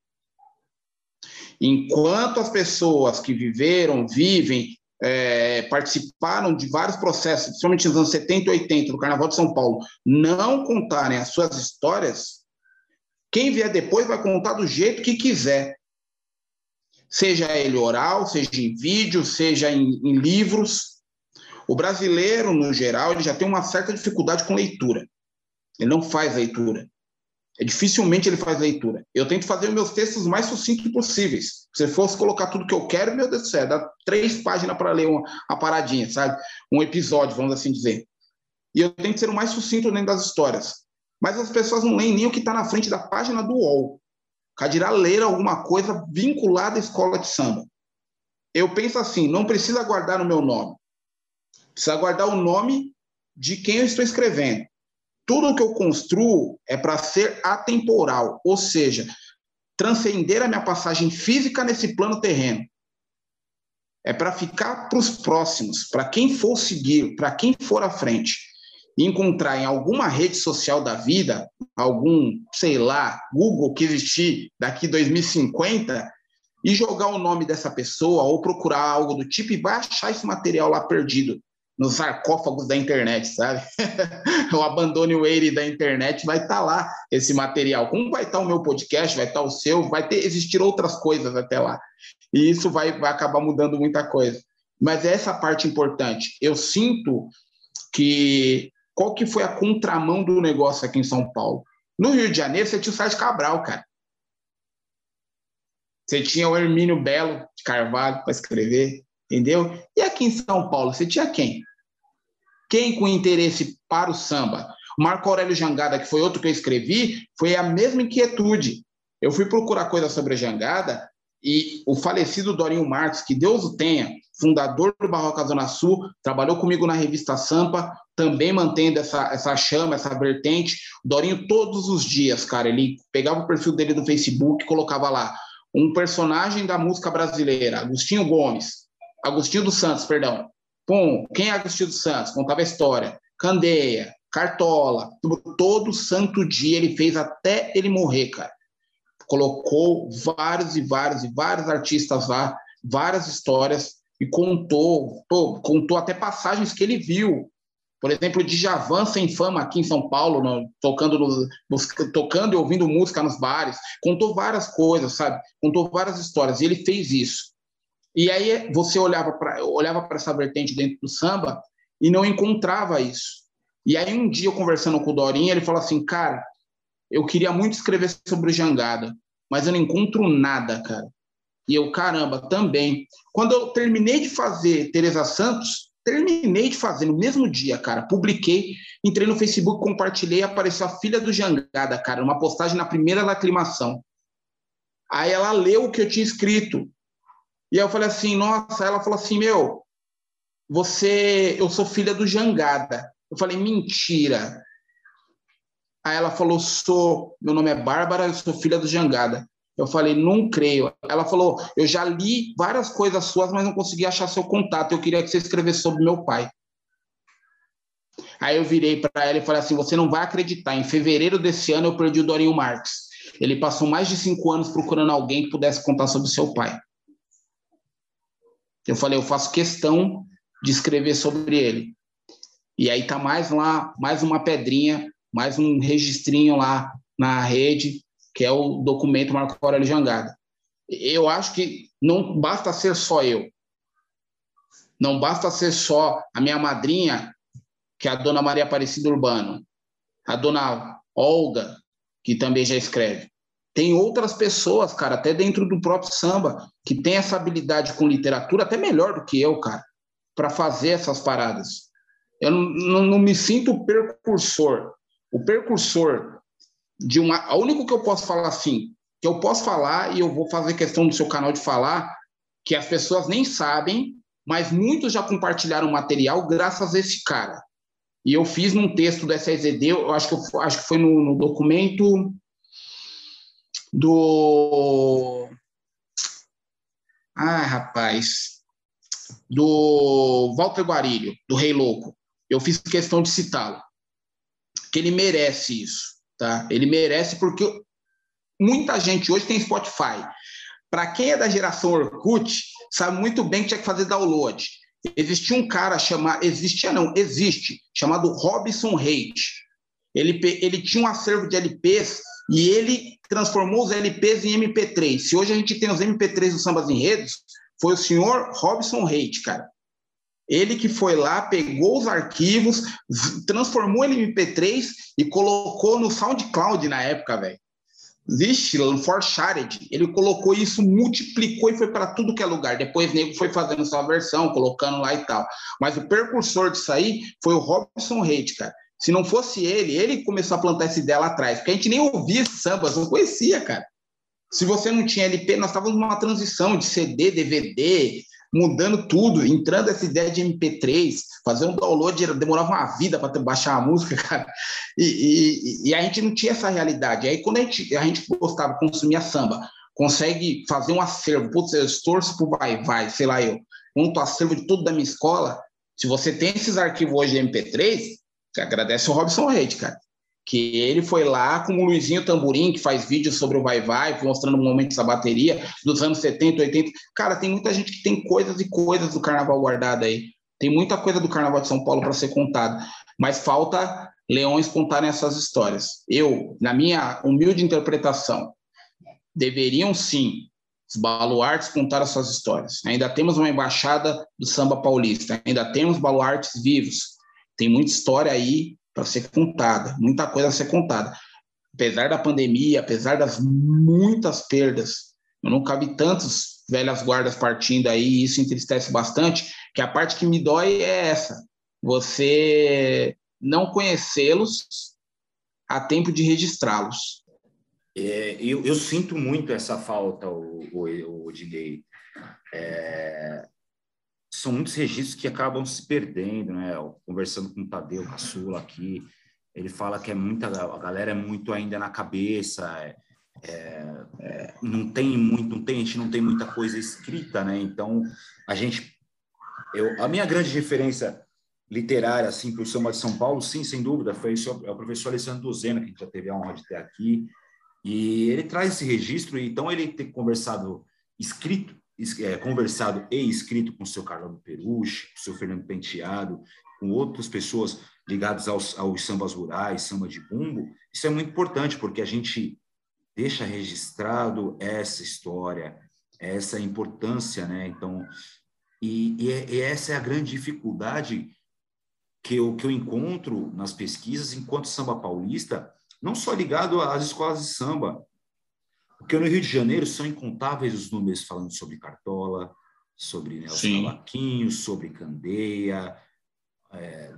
Enquanto as pessoas que viveram, vivem, é, participaram de vários processos, principalmente nos anos 70 e 80, do Carnaval de São Paulo, não contarem as suas histórias, quem vier depois vai contar do jeito que quiser. Seja ele oral, seja em vídeo, seja em, em livros. O brasileiro, no geral, ele já tem uma certa dificuldade com leitura. Ele não faz leitura. É, dificilmente ele faz leitura. Eu tento fazer meus textos mais sucintos possíveis. Se fosse colocar tudo que eu quero, meu Deus do céu, dá três páginas para ler uma, uma paradinha, sabe? Um episódio, vamos assim dizer. E eu tento ser o mais sucinto dentro das histórias. Mas as pessoas não leem nem o que está na frente da página do UOL. Cadirá ler alguma coisa vinculada à escola de samba. Eu penso assim, não precisa guardar o meu nome. Precisa guardar o nome de quem eu estou escrevendo tudo que eu construo é para ser atemporal, ou seja, transcender a minha passagem física nesse plano terreno. É para ficar para os próximos, para quem for seguir, para quem for à frente. Encontrar em alguma rede social da vida, algum, sei lá, Google que existir daqui 2050, e jogar o nome dessa pessoa ou procurar algo do tipo e vai achar esse material lá perdido nos sarcófagos da internet, sabe? o Abandone o Eire da internet vai estar tá lá esse material. Como vai estar tá o meu podcast, vai estar tá o seu, vai ter existir outras coisas até lá. E isso vai, vai acabar mudando muita coisa. Mas é essa parte importante. Eu sinto que qual que foi a contramão do negócio aqui em São Paulo? No Rio de Janeiro, você tinha o Sérgio Cabral, cara. Você tinha o Hermínio Belo de Carvalho para escrever entendeu? E aqui em São Paulo, você tinha quem? Quem com interesse para o samba? Marco Aurélio Jangada, que foi outro que eu escrevi, foi a mesma inquietude. Eu fui procurar coisa sobre a Jangada e o falecido Dorinho Marques, que Deus o tenha, fundador do Barroca Zona Sul, trabalhou comigo na revista Sampa, também mantendo essa, essa chama, essa vertente. Dorinho, todos os dias, cara, ele pegava o perfil dele no Facebook, colocava lá um personagem da música brasileira, Agostinho Gomes, Agostinho dos Santos, perdão. Pum, quem é Agostinho dos Santos? Contava a história. Candeia, Cartola, todo santo dia ele fez até ele morrer, cara. Colocou vários e vários e vários artistas lá, várias histórias e contou, pô, contou até passagens que ele viu. Por exemplo, de Javan sem fama aqui em São Paulo, no, tocando, no, tocando e ouvindo música nos bares. Contou várias coisas, sabe? Contou várias histórias. E ele fez isso. E aí você olhava para olhava essa vertente dentro do samba e não encontrava isso. E aí um dia conversando com o Dorinha, ele falou assim, cara, eu queria muito escrever sobre Jangada, mas eu não encontro nada, cara. E eu, caramba, também. Quando eu terminei de fazer Teresa Santos, terminei de fazer no mesmo dia, cara. Publiquei, entrei no Facebook, compartilhei, apareceu a filha do Jangada, cara, uma postagem na primeira da aclimação. Aí ela leu o que eu tinha escrito. E aí eu falei assim, nossa, ela falou assim, meu, você, eu sou filha do Jangada. Eu falei, mentira. Aí ela falou, sou, meu nome é Bárbara, eu sou filha do Jangada. Eu falei, não creio. Ela falou, eu já li várias coisas suas, mas não consegui achar seu contato. Eu queria que você escrevesse sobre meu pai. Aí eu virei para ela e falei assim: você não vai acreditar. Em fevereiro desse ano eu perdi o Dorinho Marques. Ele passou mais de cinco anos procurando alguém que pudesse contar sobre seu pai. Eu falei: eu faço questão de escrever sobre ele. E aí tá mais lá, mais uma pedrinha, mais um registrinho lá na rede, que é o documento Marco Aurélio Jangada. Eu acho que não basta ser só eu. Não basta ser só a minha madrinha que é a dona Maria Aparecida Urbano, a dona Olga, que também já escreve. Tem outras pessoas, cara, até dentro do próprio samba, que tem essa habilidade com literatura, até melhor do que eu, cara, para fazer essas paradas. Eu não, não, me sinto percursor. O percursor de uma. O único que eu posso falar assim, que eu posso falar, e eu vou fazer questão do seu canal de falar, que as pessoas nem sabem, mas muitos já compartilharam material graças a esse cara. E eu fiz num texto do SEZD, eu acho que, eu, acho que foi no, no documento do. Ah, rapaz. Do Walter Guarilho, do Rei Louco. Eu fiz questão de citá-lo. Que ele merece isso, tá? Ele merece porque muita gente hoje tem Spotify. Para quem é da geração Orkut, sabe muito bem que tinha que fazer download. Existia um cara chamado, existia não, existe, chamado Robson Haidt. Ele, ele tinha um acervo de LPs e ele transformou os LPs em MP3. Se hoje a gente tem os MP3 dos Sambas Enredos, foi o senhor Robson Haidt, cara. Ele que foi lá, pegou os arquivos, transformou ele em MP3 e colocou no SoundCloud na época, velho. Vixe, for Shared, ele colocou isso, multiplicou e foi para tudo que é lugar. Depois nego foi fazendo sua versão, colocando lá e tal. Mas o percursor disso aí foi o Robson Reid, cara. Se não fosse ele, ele começou a plantar essa ideia lá atrás, porque a gente nem ouvia esses sambas, não conhecia, cara. Se você não tinha LP, nós estávamos numa transição de CD, DVD, mudando tudo, entrando essa ideia de MP3, fazer um download demorava uma vida para baixar a música, cara. E, e, e, a gente não tinha essa realidade. Aí quando a gente, a gente gostava, consumia samba, consegue fazer um acervo, putz, eu torço pro vai, vai, sei lá eu, monto acervo de tudo da minha escola. Se você tem esses arquivos hoje de MP3, você agradece o Robson Reid, cara que ele foi lá com o Luizinho Tamburim, que faz vídeos sobre o Vai Vai, mostrando momentos da bateria dos anos 70, 80. Cara, tem muita gente que tem coisas e coisas do carnaval guardada aí. Tem muita coisa do carnaval de São Paulo para ser contada, mas falta leões contarem essas histórias. Eu, na minha humilde interpretação, deveriam sim os baluartes contar as suas histórias. Ainda temos uma embaixada do samba paulista, ainda temos baluartes vivos. Tem muita história aí para ser contada, muita coisa a ser contada. Apesar da pandemia, apesar das muitas perdas, eu nunca vi tantos velhas guardas partindo aí, e isso entristece bastante, que a parte que me dói é essa, você não conhecê-los a tempo de registrá-los. É, eu, eu, sinto muito essa falta, o, o, o É, são muitos registros que acabam se perdendo, né? Conversando com o Tadeu Caçula aqui, ele fala que é muita, a galera é muito ainda na cabeça, é, é, é, não tem muito, não tem, a gente não tem muita coisa escrita, né? Então, a gente, eu, a minha grande referência literária, assim, para o Samba de São Paulo, sim, sem dúvida, foi o, é o professor Alessandro Dozena, que a gente já teve a honra de ter aqui, e ele traz esse registro, então ele tem conversado escrito é, conversado e escrito com o seu Carlos Peruche, com o seu Fernando Penteado, com outras pessoas ligadas aos, aos sambas rurais, samba de bumbo, isso é muito importante, porque a gente deixa registrado essa história, essa importância, né? Então, e, e, é, e, essa é a grande dificuldade que eu, que eu encontro nas pesquisas enquanto samba paulista, não só ligado às escolas de samba, porque no Rio de Janeiro são incontáveis os números falando sobre Cartola, sobre Nelson Cavaquinho, sobre Candeia. É...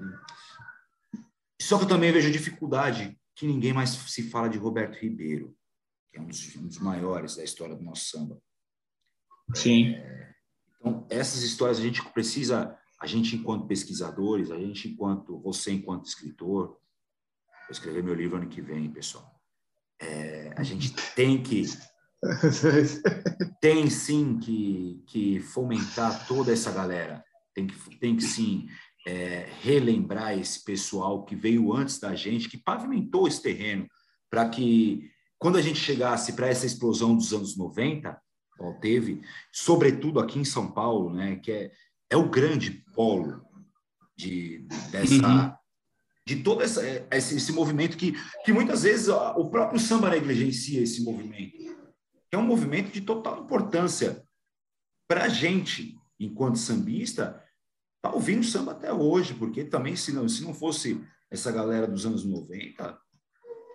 Só que eu também vejo a dificuldade que ninguém mais se fala de Roberto Ribeiro, que que é um dos, um dos maiores da história do nosso samba. Sim. É, então, essas histórias a gente precisa, a gente enquanto pesquisadores, a gente enquanto, você enquanto escritor, vou escrever meu livro ano que vem, pessoal. É, a gente tem que tem sim que, que fomentar toda essa galera. Tem que, tem que sim é, relembrar esse pessoal que veio antes da gente, que pavimentou esse terreno, para que quando a gente chegasse para essa explosão dos anos 90, ó, teve, sobretudo aqui em São Paulo, né, que é, é o grande polo de, dessa, uhum. De todo essa, esse, esse, movimento que, que muitas vezes o próprio samba negligencia esse movimento, é um movimento de total importância para a gente, enquanto sambista, tá ouvindo samba até hoje, porque também se não, se não fosse essa galera dos anos 90,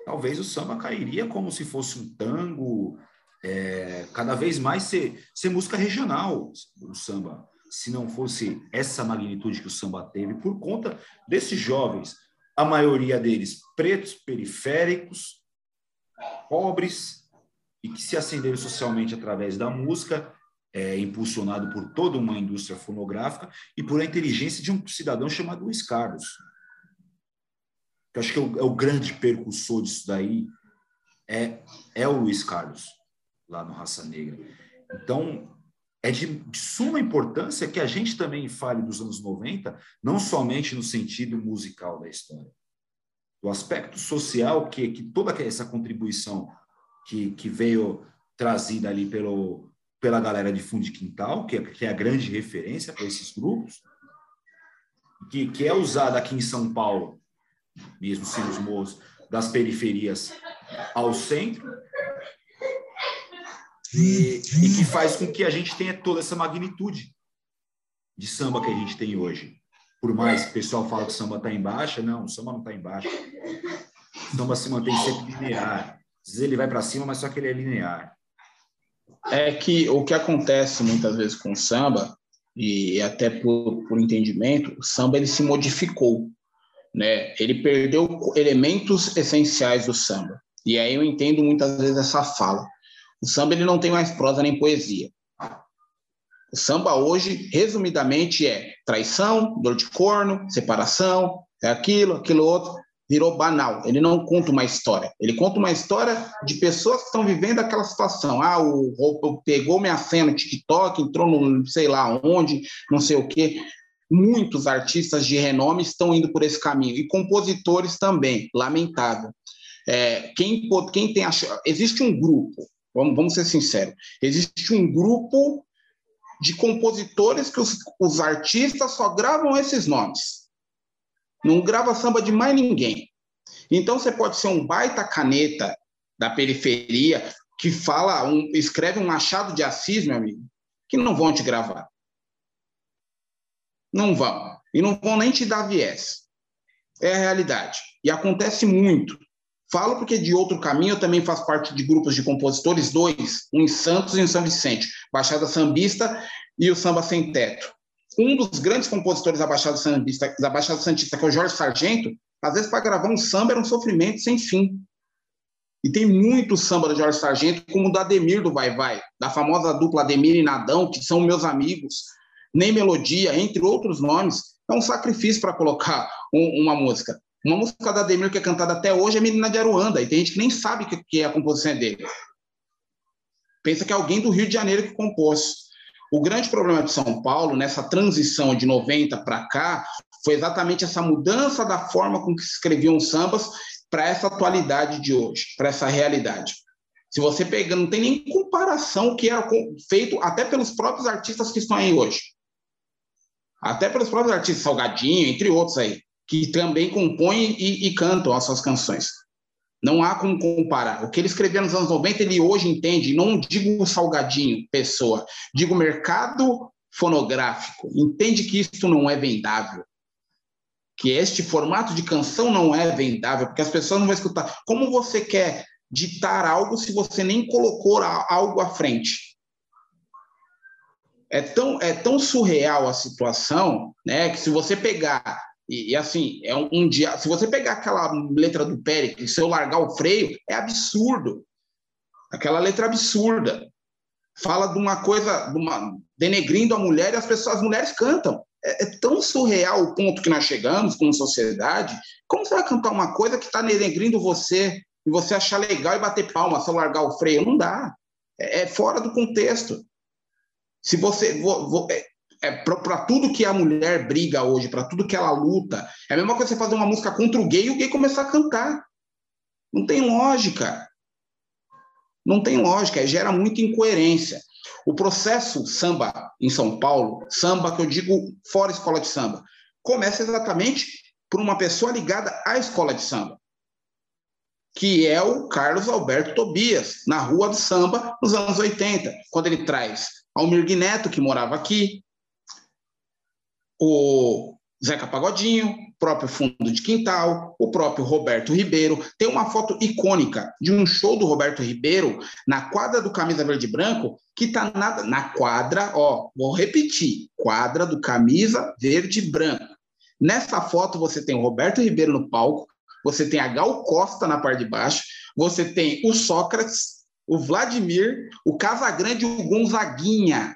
talvez o samba cairia como se fosse um tango, é, cada vez mais ser, ser música regional, o samba, se não fosse essa magnitude que o samba teve, por conta desses jovens, a maioria deles pretos, periféricos, pobres, e que se acenderam socialmente através da música, é, impulsionado por toda uma indústria fonográfica e por a inteligência de um cidadão chamado Luiz Carlos. Eu acho que é o, é o grande percussor disso daí é, é o Luiz Carlos, lá no Raça Negra. Então, é de, suma importância que a gente também fale dos anos 90, não somente no sentido musical da história. O aspecto social, que, que toda essa contribuição que, que veio trazida ali pelo, pela galera de fundo de quintal, que é, que é a grande referência para esses grupos, que, que é usada aqui em São Paulo, mesmo sendo os morros das periferias ao centro, e, e, que faz com que a gente tenha toda essa magnitude de samba que a gente tem hoje. Por mais que o pessoal fala que o samba está em baixa, não, o samba não está em baixa. O samba se mantém sempre linear. Às vezes ele vai para cima, mas só que ele é linear é que o que acontece muitas vezes com o samba, e até por, por entendimento, o samba ele se modificou, né? Ele perdeu elementos essenciais do samba. E aí eu entendo muitas vezes essa fala. O samba ele não tem mais prosa nem poesia. O samba hoje, resumidamente, é traição, dor de corno, separação, é aquilo, aquilo outro virou banal. Ele não conta uma história. Ele conta uma história de pessoas que estão vivendo aquela situação. Ah, o, o pegou minha cena no TikTok, entrou no sei lá onde, não sei o quê. Muitos artistas de renome estão indo por esse caminho e compositores também. Lamentável. É, quem, quem tem ach... existe um grupo. Vamos, vamos ser sinceros. Existe um grupo de compositores que os, os artistas só gravam esses nomes não grava samba de mais ninguém. Então você pode ser um baita caneta da periferia que fala, um, escreve um Machado de Assis, meu amigo, que não vão te gravar. Não vão. E não vão nem te dar viés. É a realidade. E acontece muito. Falo porque de outro caminho eu também faço parte de grupos de compositores, dois, um em Santos e um em São Vicente, Baixada Sambista e o Samba Sem Teto um dos grandes compositores da Baixada Santista, da Baixada Santista, que é o Jorge Sargento, às vezes para gravar um samba era um sofrimento sem fim. E tem muito samba do Jorge Sargento, como o do Ademir do Vai Vai, da famosa dupla Ademir e Nadão, que são meus amigos, Nem Melodia, entre outros nomes. É um sacrifício para colocar um, uma música. Uma música da Ademir que é cantada até hoje é Menina de Aruanda, e tem gente que nem sabe que, que é a composição dele. Pensa que é alguém do Rio de Janeiro que compôs. O grande problema de São Paulo, nessa transição de 90 para cá, foi exatamente essa mudança da forma com que se escreviam sambas para essa atualidade de hoje, para essa realidade. Se você pegar, não tem nem comparação o que era feito até pelos próprios artistas que estão aí hoje. Até pelos próprios artistas, Salgadinho, entre outros aí, que também compõem e, e cantam as suas canções. Não há como comparar. O que ele escrevia nos anos 90, ele hoje entende, não digo salgadinho, pessoa, digo mercado fonográfico. Entende que isso não é vendável. Que este formato de canção não é vendável, porque as pessoas não vão escutar. Como você quer ditar algo se você nem colocou algo à frente? É tão, é tão surreal a situação, né, que se você pegar e, e, assim, é um, um, dia. Se você pegar aquela letra do Péricles, se eu largar o freio, é absurdo. Aquela letra absurda. Fala de uma coisa, de uma, denegrindo a mulher e as pessoas, as mulheres cantam. É, é, tão surreal o ponto que nós chegamos como sociedade. Como você vai cantar uma coisa que está denegrindo você e você achar legal e bater palma só largar o freio? Não dá. É, é fora do contexto. Se você. Vo, vo, é, é para tudo que a mulher briga hoje, para tudo que ela luta, é a mesma coisa você fazer uma música contra o gay e o gay começar a cantar. Não tem lógica. Não tem lógica, gera muita incoerência. O processo samba em São Paulo, samba que eu digo fora escola de samba, começa exatamente por uma pessoa ligada à escola de samba, que é o Carlos Alberto Tobias, na Rua do Samba, nos anos 80, quando ele traz Almir Neto, que morava aqui, o Zeca Pagodinho, próprio Fundo de Quintal, o próprio Roberto Ribeiro. Tem uma foto icônica de um show do Roberto Ribeiro na quadra do Camisa Verde e Branco, que está nada na quadra, ó, vou repetir, quadra do Camisa Verde e Branco. Nessa foto você tem o Roberto Ribeiro no palco, você tem a Gal Costa na parte de baixo, você tem o Sócrates, o Vladimir, o Casagrande e o Gonzaguinha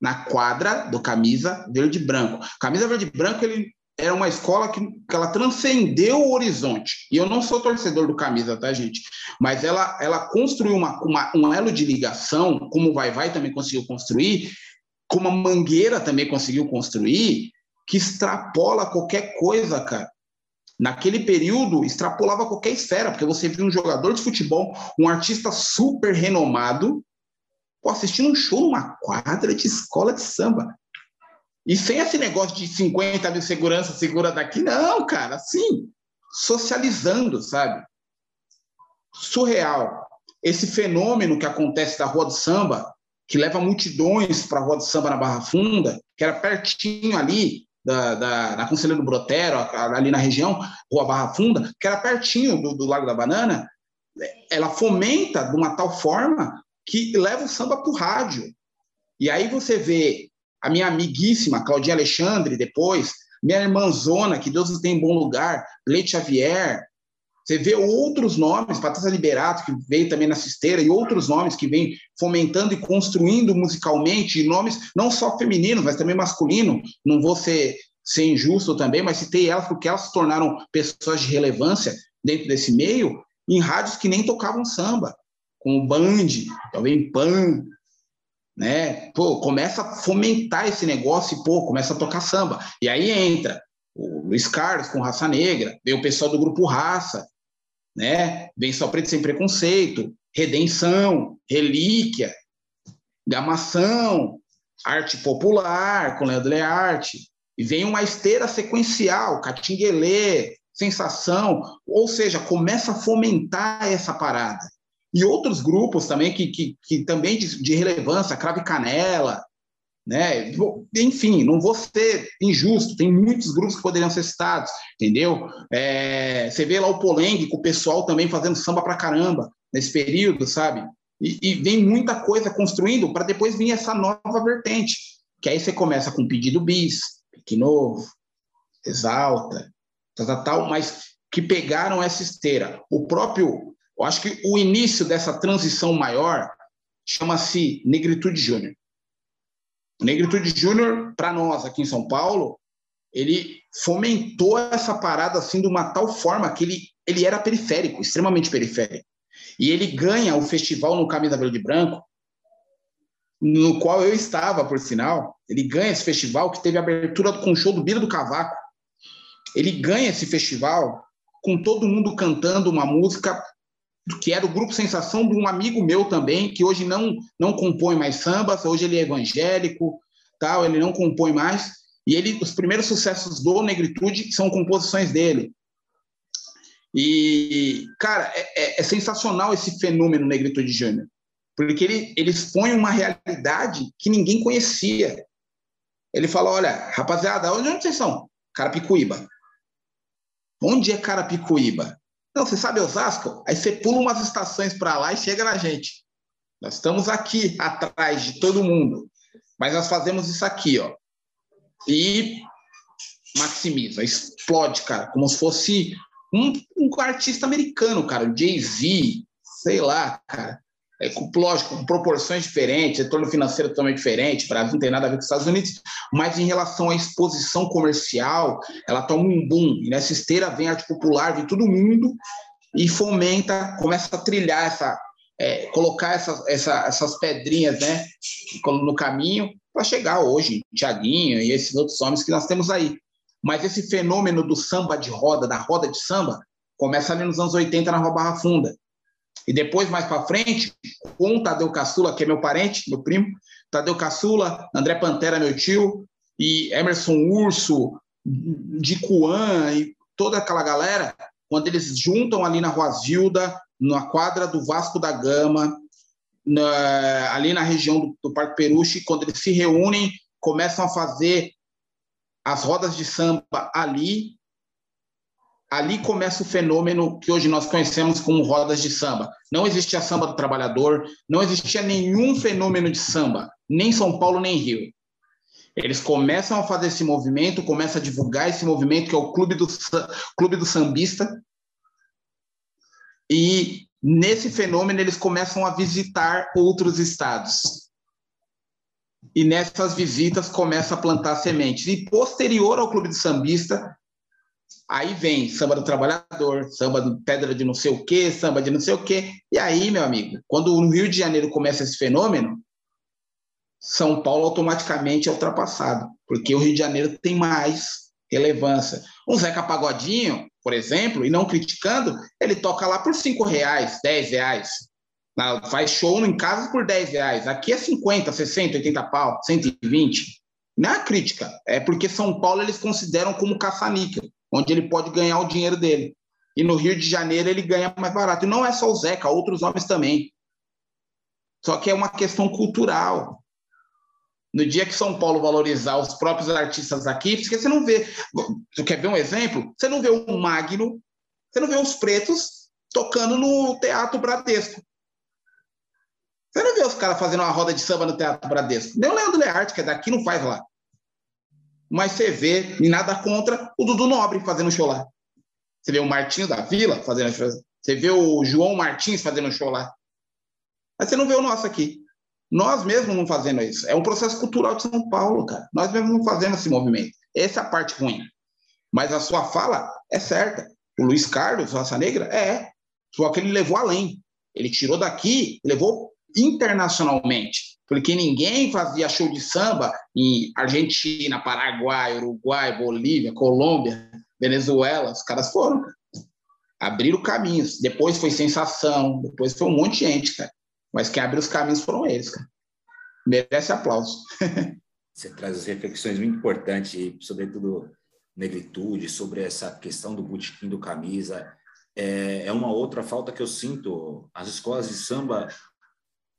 na quadra do camisa verde branco. Camisa verde branco ele era uma escola que, que ela transcendeu o horizonte. E eu não sou torcedor do camisa, tá, gente? Mas ela, ela construiu uma, uma, um elo de ligação, como o Vai Vai também conseguiu construir, como a Mangueira também conseguiu construir, que extrapola qualquer coisa, cara. Naquele período, extrapolava qualquer esfera, porque você viu um jogador de futebol, um artista super renomado, pô, assistindo um show numa quadra de escola de samba. E sem esse negócio de 50 mil segurança, segura daqui, não, cara, assim, socializando, sabe? Surreal. Esse fenômeno que acontece da Rua do Samba, que leva multidões para a Rua do Samba na Barra Funda, que era pertinho ali, da, da, da Conselheiro Brotero, ali na região, Rua Barra Funda, que era pertinho do, do Lago da Banana, ela fomenta de uma tal forma que leva o samba para o rádio. E aí você vê a minha amiguíssima Claudinha Alexandre, depois, minha irmãzona, que Deus tem em bom lugar, Leite Xavier. Você vê outros nomes, Patrícia Liberato, que veio também na cisteira, e outros nomes que vêm fomentando e construindo musicalmente, nomes não só femininos, mas também masculinos. Não vou ser, ser injusto também, mas citei elas porque elas se tornaram pessoas de relevância dentro desse meio, em rádios que nem tocavam samba com o Band, talvez Pan, né? Pô, começa a fomentar esse negócio e, pô, começa a tocar samba. E aí entra o Luiz Carlos com Raça Negra, vem o pessoal do grupo Raça, né? Vem Só Preto Sem Preconceito, Redenção, Relíquia, Gamação, Arte Popular, com Leandro Learte, e vem uma esteira sequencial, Catinguelê, Sensação, ou seja, começa a fomentar essa parada e outros grupos também que, que, que também de, de, relevância, Crave Canela, né? Enfim, não vou ser injusto, tem muitos grupos que poderiam ser citados, entendeu? É, você vê lá o Polengue com o pessoal também fazendo samba pra caramba nesse período, sabe? E, e vem muita coisa construindo para depois vir essa nova vertente, que aí você começa com pedido bis, pique novo, exalta, tal, tal, tal, mas que pegaram essa esteira. O próprio eu acho que o início dessa transição maior chama-se Negritude Júnior. Negritude Júnior, para nós aqui em São Paulo, ele fomentou essa parada assim de uma tal forma que ele, ele era periférico, extremamente periférico. E ele ganha o festival no Camisa Verde Branco, no qual eu estava, por sinal. Ele ganha esse festival que teve abertura com o show do Bira do Cavaco. Ele ganha esse festival com todo mundo cantando uma música que era o grupo Sensação de um amigo meu também, que hoje não, não compõe mais sambas, hoje ele é evangélico, tal, ele não compõe mais, e ele os primeiros sucessos do Negritude são composições dele. E, cara, é, é, é sensacional esse fenômeno Negritude Júnior, porque ele, ele expõe uma realidade que ninguém conhecia. Ele fala, olha, rapaziada, onde, vocês são? Carapicuíba. Onde é Carapicuíba? Não, você sabe Osasco? Aí você pula umas estações para lá e chega na gente. Nós estamos aqui atrás de todo mundo, mas nós fazemos isso aqui, ó. E maximiza, explode, cara, como se fosse um, um artista americano, cara, Jay-Z, sei lá, cara. É, lógico, com proporções diferentes, retorno financeiro também diferente, Brasil não tem nada a ver com os Estados Unidos, mas em relação à exposição comercial, ela toma um boom, e nessa esteira vem arte popular, vem todo mundo, e fomenta, começa a trilhar essa, é, colocar essa, essa, essas pedrinhas né, no caminho para chegar hoje, Tiaguinho e esses outros homens que nós temos aí. Mas esse fenômeno do samba de roda, da roda de samba, começa ali nos anos 80 na Rua Barra Funda. E depois, mais para frente, com o Tadeu Caçula, que é meu parente, meu primo, Tadeu Caçula, André Pantera, meu tio, e Emerson Urso, de Cuan e toda aquela galera, quando eles juntam ali na Rua Zilda, na quadra do Vasco da Gama, na, ali na região do, do Parque Peruche, quando eles se reúnem, começam a fazer as rodas de samba ali. Ali começa o fenômeno que hoje nós conhecemos como rodas de samba. Não existia samba do trabalhador, não existia nenhum fenômeno de samba, nem São Paulo, nem Rio. Eles começam a fazer esse movimento, começam a divulgar esse movimento, que é o Clube do, Clube do Sambista. E nesse fenômeno, eles começam a visitar outros estados. E nessas visitas começa a plantar sementes. E posterior ao Clube do Sambista, aí vem samba do trabalhador, samba do pedra de não sei o quê, samba de não sei o quê. E aí, meu amigo, quando no Rio de Janeiro começa esse fenômeno, são Paulo automaticamente é ultrapassado, porque o Rio de Janeiro tem mais relevância. Um Zeca Pagodinho, por exemplo, e não criticando, ele toca lá por cinco reais, dez reais. Faz show em casa por 10 reais. Aqui é 50, 60, 80 pau, 120. Não é crítica, é porque São Paulo eles consideram como caça-níquel, onde ele pode ganhar o dinheiro dele. E no Rio de Janeiro ele ganha mais barato. E não é só o Zeca, outros homens também. Só que é uma questão cultural. No dia que São Paulo valorizar os próprios artistas aqui, porque você não vê. Você quer ver um exemplo? Você não vê um Magno, você não vê os pretos tocando no Teatro Bradesco. Você não vê os caras fazendo uma roda de samba no Teatro Bradesco. Nem o Leandro Learte, que é daqui, não faz lá. Mas você vê, e nada contra, o Dudu Nobre fazendo show lá. Você vê o Martinho da Vila fazendo show. Você vê o João Martins fazendo show lá. Mas você não vê o nosso aqui. Nós mesmos não fazendo isso. É um processo cultural de São Paulo, cara. Nós mesmos não fazemos esse movimento. Essa é a parte ruim. Mas a sua fala é certa. O Luiz Carlos, Raça Negra, é. Só que ele levou além. Ele tirou daqui, levou internacionalmente. Porque ninguém fazia show de samba em Argentina, Paraguai, Uruguai, Bolívia, Colômbia, Venezuela. Os caras foram. Abriram caminhos. Depois foi sensação. Depois foi um monte de gente, cara. Mas quem abriu os caminhos foram eles, cara. Merece aplauso. Você traz as reflexões muito importantes, sobretudo negritude, sobre essa questão do botequim do camisa. É, é uma outra falta que eu sinto. As escolas de samba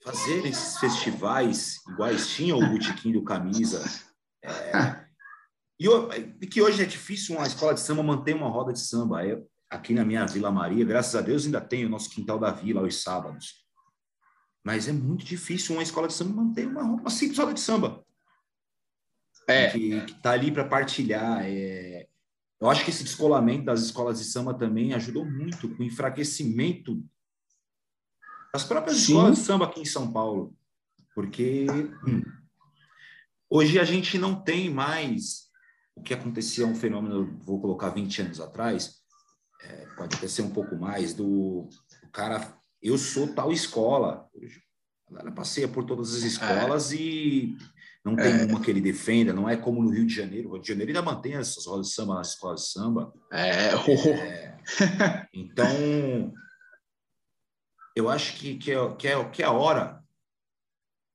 fazerem esses festivais iguais tinham o botequim do camisa. É, e, eu, que hoje é difícil uma escola de samba manter uma roda de samba. Aqui na minha Vila Maria, graças a Deus, ainda tem o nosso quintal da vila aos sábados. Mas é muito difícil uma escola de samba manter uma, uma simples roda de samba. É. Que está ali para partilhar. É... Eu acho que esse descolamento das escolas de samba também ajudou muito com o enfraquecimento das próprias Sim. escolas de samba aqui em São Paulo. Porque hum, hoje a gente não tem mais o que acontecia um fenômeno, vou colocar 20 anos atrás, é, pode até ser um pouco mais, do cara eu sou tal escola. Ela passeia por todas as escolas é. e não tem é. uma que ele defenda, não é como no Rio de Janeiro. O Rio de Janeiro ainda mantém essas rodas de samba nas escolas de samba. É. é. Então, eu acho que, que, é, que, é, que é a hora,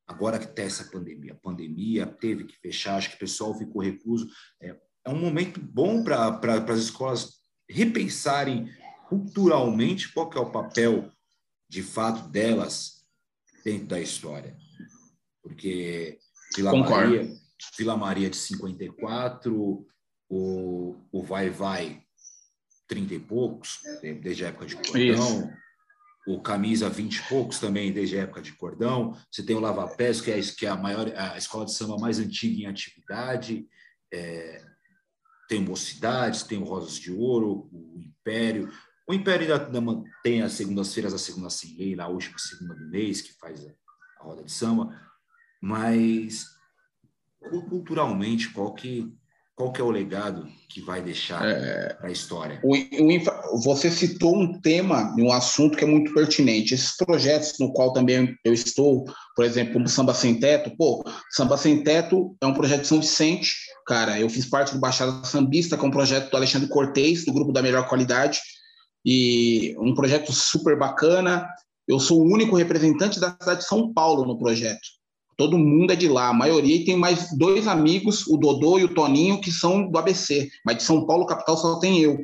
agora que tem essa pandemia, a pandemia teve que fechar, acho que o pessoal ficou recluso. É, é um momento bom para pra, as escolas repensarem culturalmente qual que é o papel de fato delas dentro da história. Porque Vila Concordo. Maria, Vila Maria de 54, o, o Vai Vai 30 e poucos, desde a época de Isso. O Camisa 20 e poucos também, desde a época de Cordão, você tem o Lava Pés, que é, que é a maior, a escola de samba mais antiga em atividade, é, tem o Mocidades, tem o Rosas de Ouro, o Império, O Império da Dama tem as segundas-feiras, a segunda sem lei, a última segunda do mês, que faz a roda de samba, mas culturalmente, qual que qual que é o legado que vai deixar é, para a história? O, o, você citou um tema, um assunto que é muito pertinente. Esses projetos no qual também eu estou, por exemplo, como Samba Sem Teto, pô, Samba Sem Teto é um projeto de São Vicente, cara, eu fiz parte do Baixada Sambista, que é um projeto do Alexandre Cortez, do grupo da melhor qualidade, e um projeto super bacana. Eu sou o único representante da cidade de São Paulo no projeto. Todo mundo é de lá, a maioria, e tem mais dois amigos, o Dodô e o Toninho, que são do ABC, mas de São Paulo, capital, só tem eu.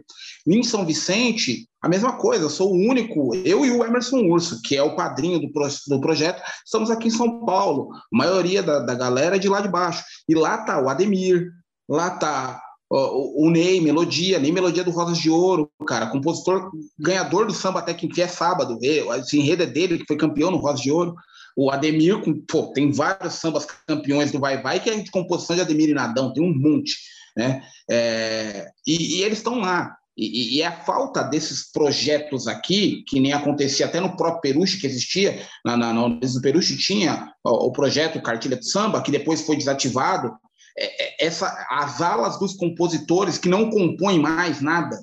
Em São Vicente, a mesma coisa, sou o único, eu e o Emerson Urso, que é o padrinho do, pro, do projeto, estamos aqui em São Paulo. A maioria da, da galera é de lá de baixo. E lá tá o Ademir, lá tá o, o Ney, Melodia, nem Melodia do Rosas de Ouro, cara, compositor, ganhador do samba até que é sábado, esse enredo é dele, que foi campeão no Rosas de Ouro. O Ademir, pô, tem vários sambas campeões do Vai Vai, que é de composição de Ademir e Nadão, tem um monte, né? É, e, e, eles estão lá. E, e, é a falta desses projetos aqui, que nem acontecia até no próprio Peruche, que existia, na, na, no Peruche tinha o, o projeto Cartilha de Samba, que depois foi desativado, é, é, essa, as alas dos compositores que não compõem mais nada,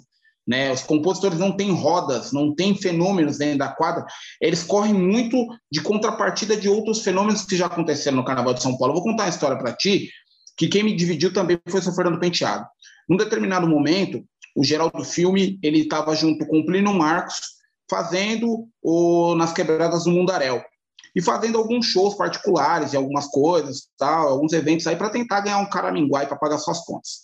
né? Os compositores não têm rodas, não têm fenômenos dentro da quadra, eles correm muito de contrapartida de outros fenômenos que já aconteceram no Carnaval de São Paulo. Eu vou contar uma história para ti, que quem me dividiu também foi o Fernando Penteado. Num determinado momento, o Geraldo Filme, ele estava junto com o Plínio Marcos, fazendo o Nas Quebradas do Mundaréu. E fazendo alguns shows particulares e algumas coisas, tal, alguns eventos aí para tentar ganhar um caraminguai para pagar suas contas.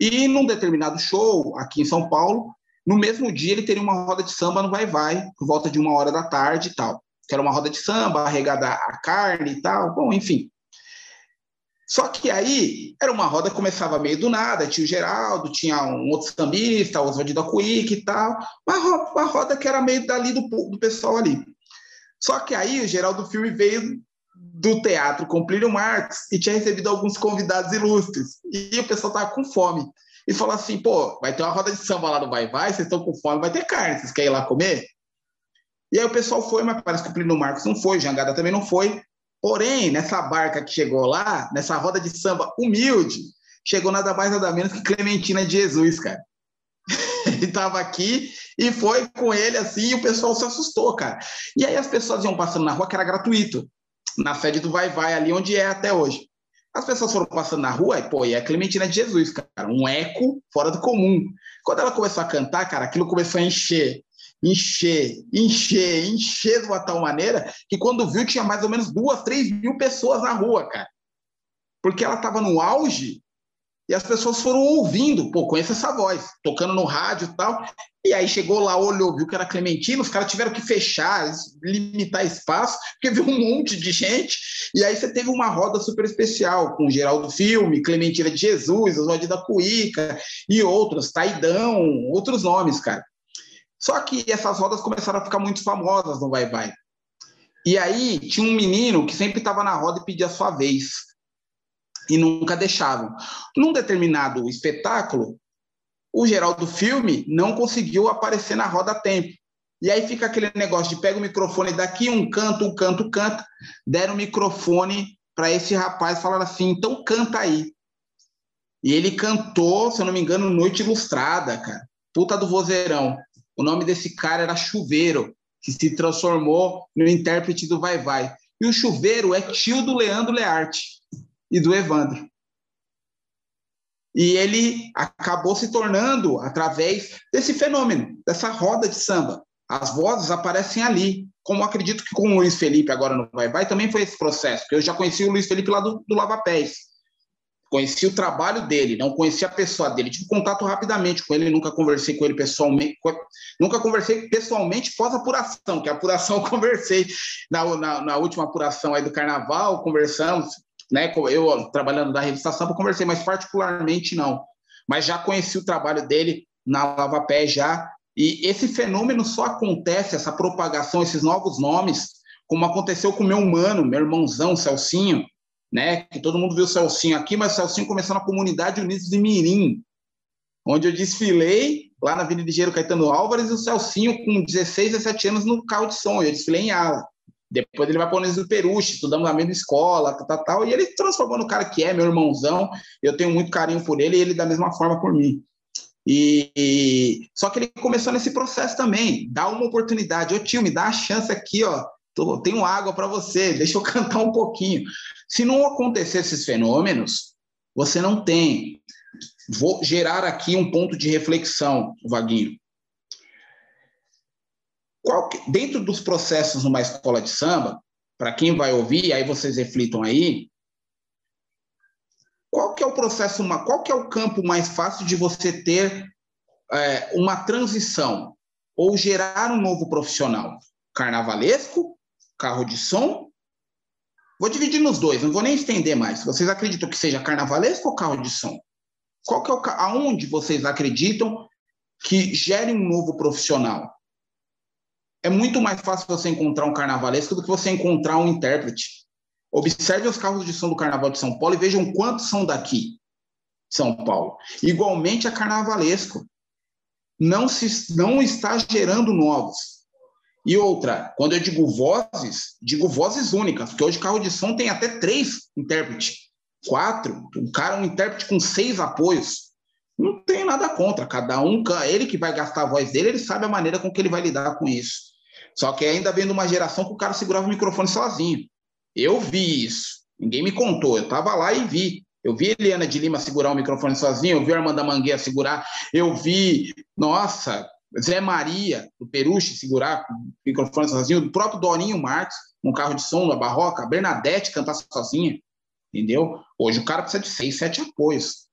E num determinado show, aqui em São Paulo, no mesmo dia ele teria uma roda de samba no Vai Vai, por volta de uma hora da tarde e tal. Que era uma roda de samba, arregada a carne e tal, bom, enfim. Só que aí era uma roda que começava meio do nada, tinha o Geraldo, tinha um outro sambista, o Oswaldo da Cuica e tal, uma roda, uma roda que era meio dali do, do pessoal ali. Só que aí o Geraldo Filme veio do teatro com Plínio Marx e tinha recebido alguns convidados ilustres. E o pessoal tava com fome. E falou assim: pô, vai ter uma roda de samba lá no Vai Vai, vocês estão com fome, vai ter carne, vocês querem ir lá comer? E aí o pessoal foi, mas parece que o Plínio Marcos não foi, Jangada também não foi. Porém, nessa barca que chegou lá, nessa roda de samba humilde, chegou nada mais nada menos que Clementina de Jesus, cara. ele estava aqui e foi com ele assim, e o pessoal se assustou, cara. E aí as pessoas iam passando na rua que era gratuito na sede do Vai Vai, ali onde é até hoje. As pessoas foram passando na rua e, pô, e a Clementina de Jesus, cara, um eco fora do comum. Quando ela começou a cantar, cara, aquilo começou a encher, encher, encher, encher de uma tal maneira que quando viu tinha mais ou menos duas, três mil pessoas na rua, cara. Porque ela estava no auge e as pessoas foram ouvindo, pô, conheço essa voz, tocando no rádio e tal. E aí chegou lá, olhou, viu que era Clementino, os caras tiveram que fechar, limitar espaço, porque viu um monte de gente. E aí você teve uma roda super especial, com Geraldo Filme, Clementina de Jesus, Oswaldo da Cuíca e outros, Taidão, outros nomes, cara. Só que essas rodas começaram a ficar muito famosas no Vai Vai. E aí tinha um menino que sempre estava na roda e pedia a sua vez e nunca deixavam. Num determinado espetáculo, o Geraldo Filme não conseguiu aparecer na roda a tempo. E aí fica aquele negócio de pega o microfone daqui, um canto, um canto, canta. Deram o microfone para esse rapaz falaram assim: então canta aí. E ele cantou, se eu não me engano, Noite Ilustrada, cara. Puta do vozeirão. O nome desse cara era Chuveiro, que se transformou no intérprete do Vai Vai. E o Chuveiro é tio do Leandro Learte e do Evandro. E ele acabou se tornando através desse fenômeno, dessa roda de samba. As vozes aparecem ali, como acredito que com o Luiz Felipe agora no Vai Vai também foi esse processo, porque eu já conheci o Luiz Felipe lá do, do Lava Pés. Conheci o trabalho dele, não conheci a pessoa dele. Tive contato rapidamente com ele, nunca conversei com ele pessoalmente. Nunca conversei pessoalmente pós-apuração, que a apuração eu conversei na, na, na última apuração aí do carnaval, conversamos, né? Eu trabalhando na revista Sampa conversei, mas particularmente não. Mas já conheci o trabalho dele na Lava Pé já. E esse fenômeno só acontece, essa propagação, esses novos nomes, como aconteceu com meu mano, meu irmãozão Celcinho, né? Que todo mundo viu o Celcinho aqui, mas o Celcinho começou na comunidade Unidos de Mirim. onde eu desfilei lá na Avenida Engenheiro Caetano Álvares e o Celcinho com 16, 17 anos no carro de som. Eu desfilei em ala. Depois ele vai para o Unisio Peruche, estudamos na mesma escola, tal, tal, tal, e ele transformou no cara que é, meu irmãozão. Eu tenho muito carinho por ele e ele da mesma forma por mim. E, e, só que ele começou nesse processo também, dá uma oportunidade. Ô tio, me dá a chance aqui, ó. Tô, tenho água para você, deixa eu cantar um pouquinho. Se não acontecer esses fenômenos, você não tem. Vou gerar aqui um ponto de reflexão, Vaguinho. Dentro dos processos numa escola de samba, para quem vai ouvir, aí vocês reflitam aí, qual que é o processo, qual que é o campo mais fácil de você ter é, uma transição ou gerar um novo profissional? Carnavalesco, carro de som? Vou dividir nos dois, não vou nem estender mais. Vocês acreditam que seja carnavalesco ou carro de som? Qual que é o, aonde vocês acreditam que gere um novo profissional? É muito mais fácil você encontrar um carnavalesco do que você encontrar um intérprete. Observe os carros de som do Carnaval de São Paulo e vejam quantos são daqui, São Paulo. Igualmente é carnavalesco. Não, se, não está gerando novos. E outra, quando eu digo vozes, digo vozes únicas, porque hoje carro de som tem até três intérpretes, quatro, um cara, um intérprete com seis apoios. Não tem nada contra, cada um, ele que vai gastar a voz dele, ele sabe a maneira com que ele vai lidar com isso. Só que ainda vendo uma geração que o cara segurava o microfone sozinho. Eu vi isso. Ninguém me contou. Eu estava lá e vi. Eu vi Eliana de Lima segurar o microfone sozinho, eu vi Armanda Mangueira segurar, eu vi, nossa, Zé Maria, do Peruche, segurar o microfone sozinho, o próprio Dorinho Marques, um carro de som na Barroca, Bernadette cantar sozinha, entendeu? Hoje o cara precisa de seis, sete apoios.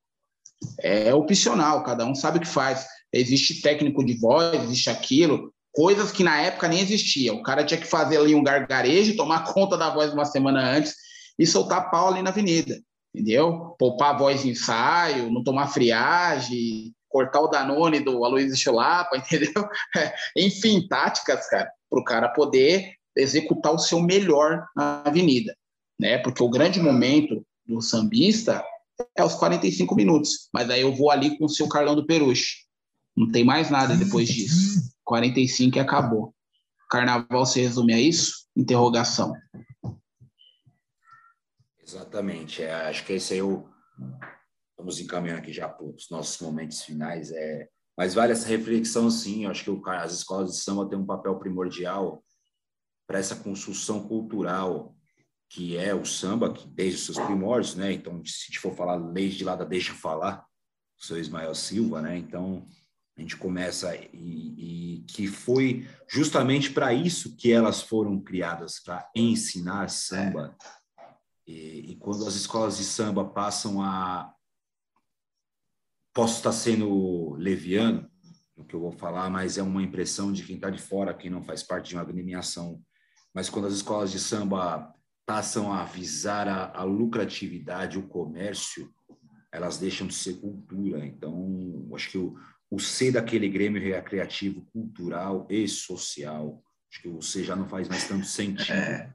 É opcional, cada um sabe o que faz. Existe técnico de voz, existe aquilo, coisas que na época nem existiam. O cara tinha que fazer ali um gargarejo, tomar conta da voz uma semana antes e soltar pau ali na avenida, entendeu? Poupar a voz em ensaio, não tomar friagem, cortar o Danone do Aloysio Chulapa, entendeu? É, enfim, táticas, cara, para o cara poder executar o seu melhor na avenida, né? Porque o grande momento do sambista é os 45 minutos, mas aí eu vou ali com o seu Carlão do Peruche. Não tem mais nada depois disso. 45 e acabou. Carnaval se resume a isso? Interrogação. Exatamente. É, acho que esse aí eu vamos encaminhando aqui já para os nossos momentos finais. É, mas vale essa reflexão, sim. Eu acho que o, as escolas de samba têm um papel primordial para essa construção cultural que é o samba, que desde os seus primórdios, né? Então, se a gente for falar desde lá da Deixa Falar, o seu Ismael Silva, né? Então, a gente começa e, e que foi justamente para isso que elas foram criadas para ensinar samba. E, e, quando as escolas de samba passam a posso estar sendo leviano no que eu vou falar, mas é uma impressão de quem está de fora, quem não faz parte de uma agremiação. Mas quando as escolas de samba passam a visar a, a lucratividade, o comércio, elas deixam de ser cultura. Então, acho que o, o ser daquele Grêmio recreativo, cultural e social. Acho que o C já não faz mais tanto sentido é.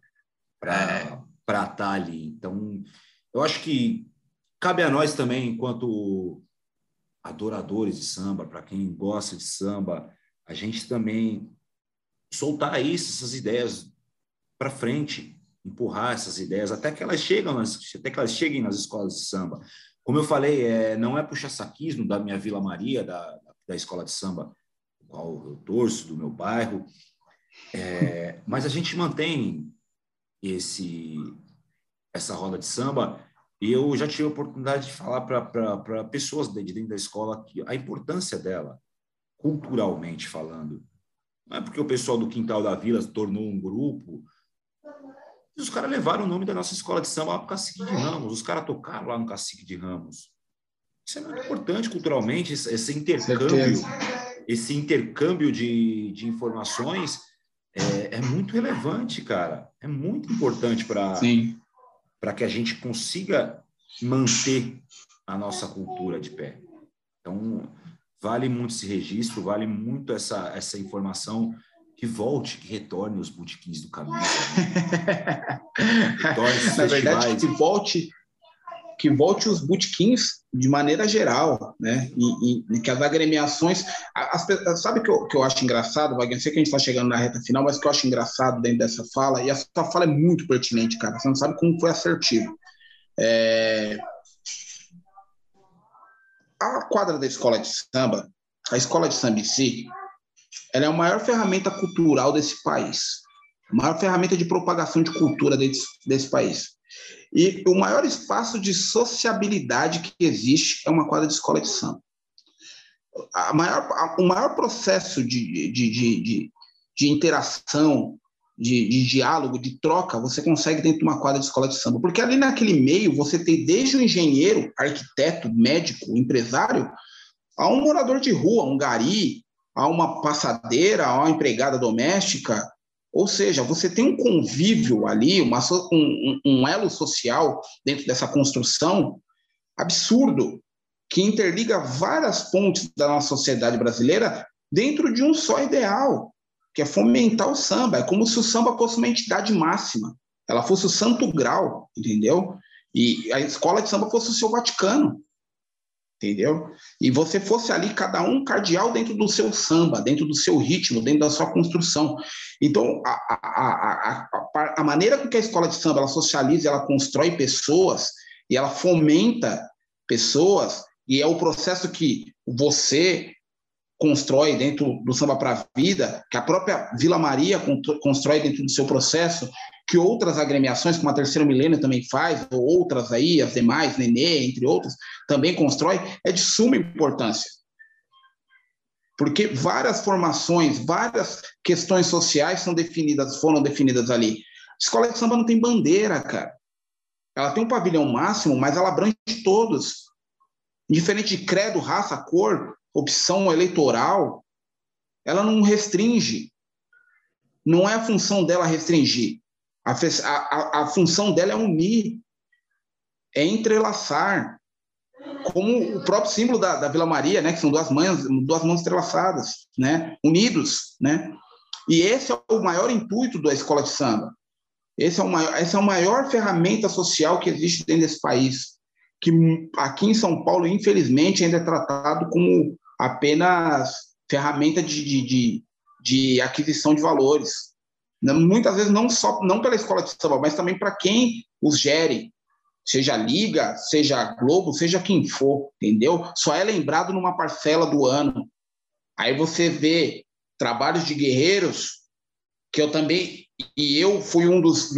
para é. estar ali. Então, eu acho que cabe a nós também, enquanto adoradores de samba, para quem gosta de samba, a gente também soltar isso, essas ideias para frente, empurrar essas ideias até que elas chegam nas, até que elas cheguem nas escolas de samba. Como eu falei, é, não é puxar saquismo da minha Vila Maria, da, da escola de samba, qual eu torço, do meu bairro, é, mas a gente mantém esse essa roda de samba e eu já tive a oportunidade de falar para pessoas de dentro da escola que a importância dela, culturalmente falando. Não é porque o pessoal do Quintal da Vila tornou um grupo. Os caras levaram o nome da nossa escola de samba para Cacique de Ramos. Os caras tocaram lá no Cacique de Ramos. Isso é muito importante culturalmente, esse intercâmbio, esse intercâmbio de, de informações é, é, muito relevante, cara. É muito importante para que a gente consiga manter a nossa cultura de pé. Então, vale muito esse registro, vale muito essa, essa informação que volte, que retorne os botequins do caminho. Na verdade, que volte que volte os bootkins de maneira geral, né? E, e, que as agremiações. As, sabe o que eu, que eu acho engraçado, Wagner? Sei que a gente está chegando na reta final, mas que eu acho engraçado dentro dessa fala, e essa fala é muito pertinente, cara. Você não sabe como foi assertivo. É... A quadra da escola de samba, a escola de samba em si, ela é a maior ferramenta cultural desse país, a maior ferramenta de propagação de cultura desse, desse país. E o maior espaço de sociabilidade que existe é uma quadra de escola de samba. A maior, a, o maior processo de, de, de, de, de interação, de, de, diálogo, de troca, você consegue dentro de uma quadra de escola de samba. Porque ali naquele meio você tem desde o engenheiro, arquiteto, médico, empresário, a um morador de rua, um gari, a uma passadeira, a uma empregada doméstica. Ou seja, você tem um convívio ali, uma, um, um elo social dentro dessa construção absurdo, que interliga várias pontes da nossa sociedade brasileira dentro de um só ideal, que é fomentar o samba. É como se o samba fosse uma entidade máxima, ela fosse o santo grau, entendeu? E a escola de samba fosse o seu Vaticano entendeu? E você fosse ali cada um cardeal dentro do seu samba, dentro do seu ritmo, dentro da sua construção. Então, a, a, a, a maneira com que a escola de samba ela socializa, ela constrói pessoas e ela fomenta pessoas, e é o processo que você constrói dentro do Samba para a Vida, que a própria Vila Maria constrói dentro do seu processo, que outras agremiações, como a Terceiro Milênio também faz, ou outras aí, as demais, Nenê, entre outras, também constrói, é de suma importância. Porque várias formações, várias questões sociais são definidas, foram definidas ali. Escola de samba não tem bandeira, cara. Ela tem um pavilhão máximo, mas ela abrange todos. Diferente de credo, raça, cor, opção eleitoral, ela não restringe. Não é a função dela restringir. A, a, a função dela é unir, é entrelaçar. Como o próprio símbolo da, da Vila Maria, né, que são duas mãos, duas mãos entrelaçadas, né, unidos, né? E esse é o maior intuito da escola de samba. Esse é o maior, essa é a maior ferramenta social que existe dentro desse país, que aqui em São Paulo, infelizmente, ainda é tratado como apenas ferramenta de, de, de, de aquisição de valores. Muitas vezes não só não pela escola de samba, mas também para quem os gere, seja Liga, seja Globo, seja quem for, entendeu? Só é lembrado numa parcela do ano. Aí você vê trabalhos de guerreiros que eu também e eu fui um dos,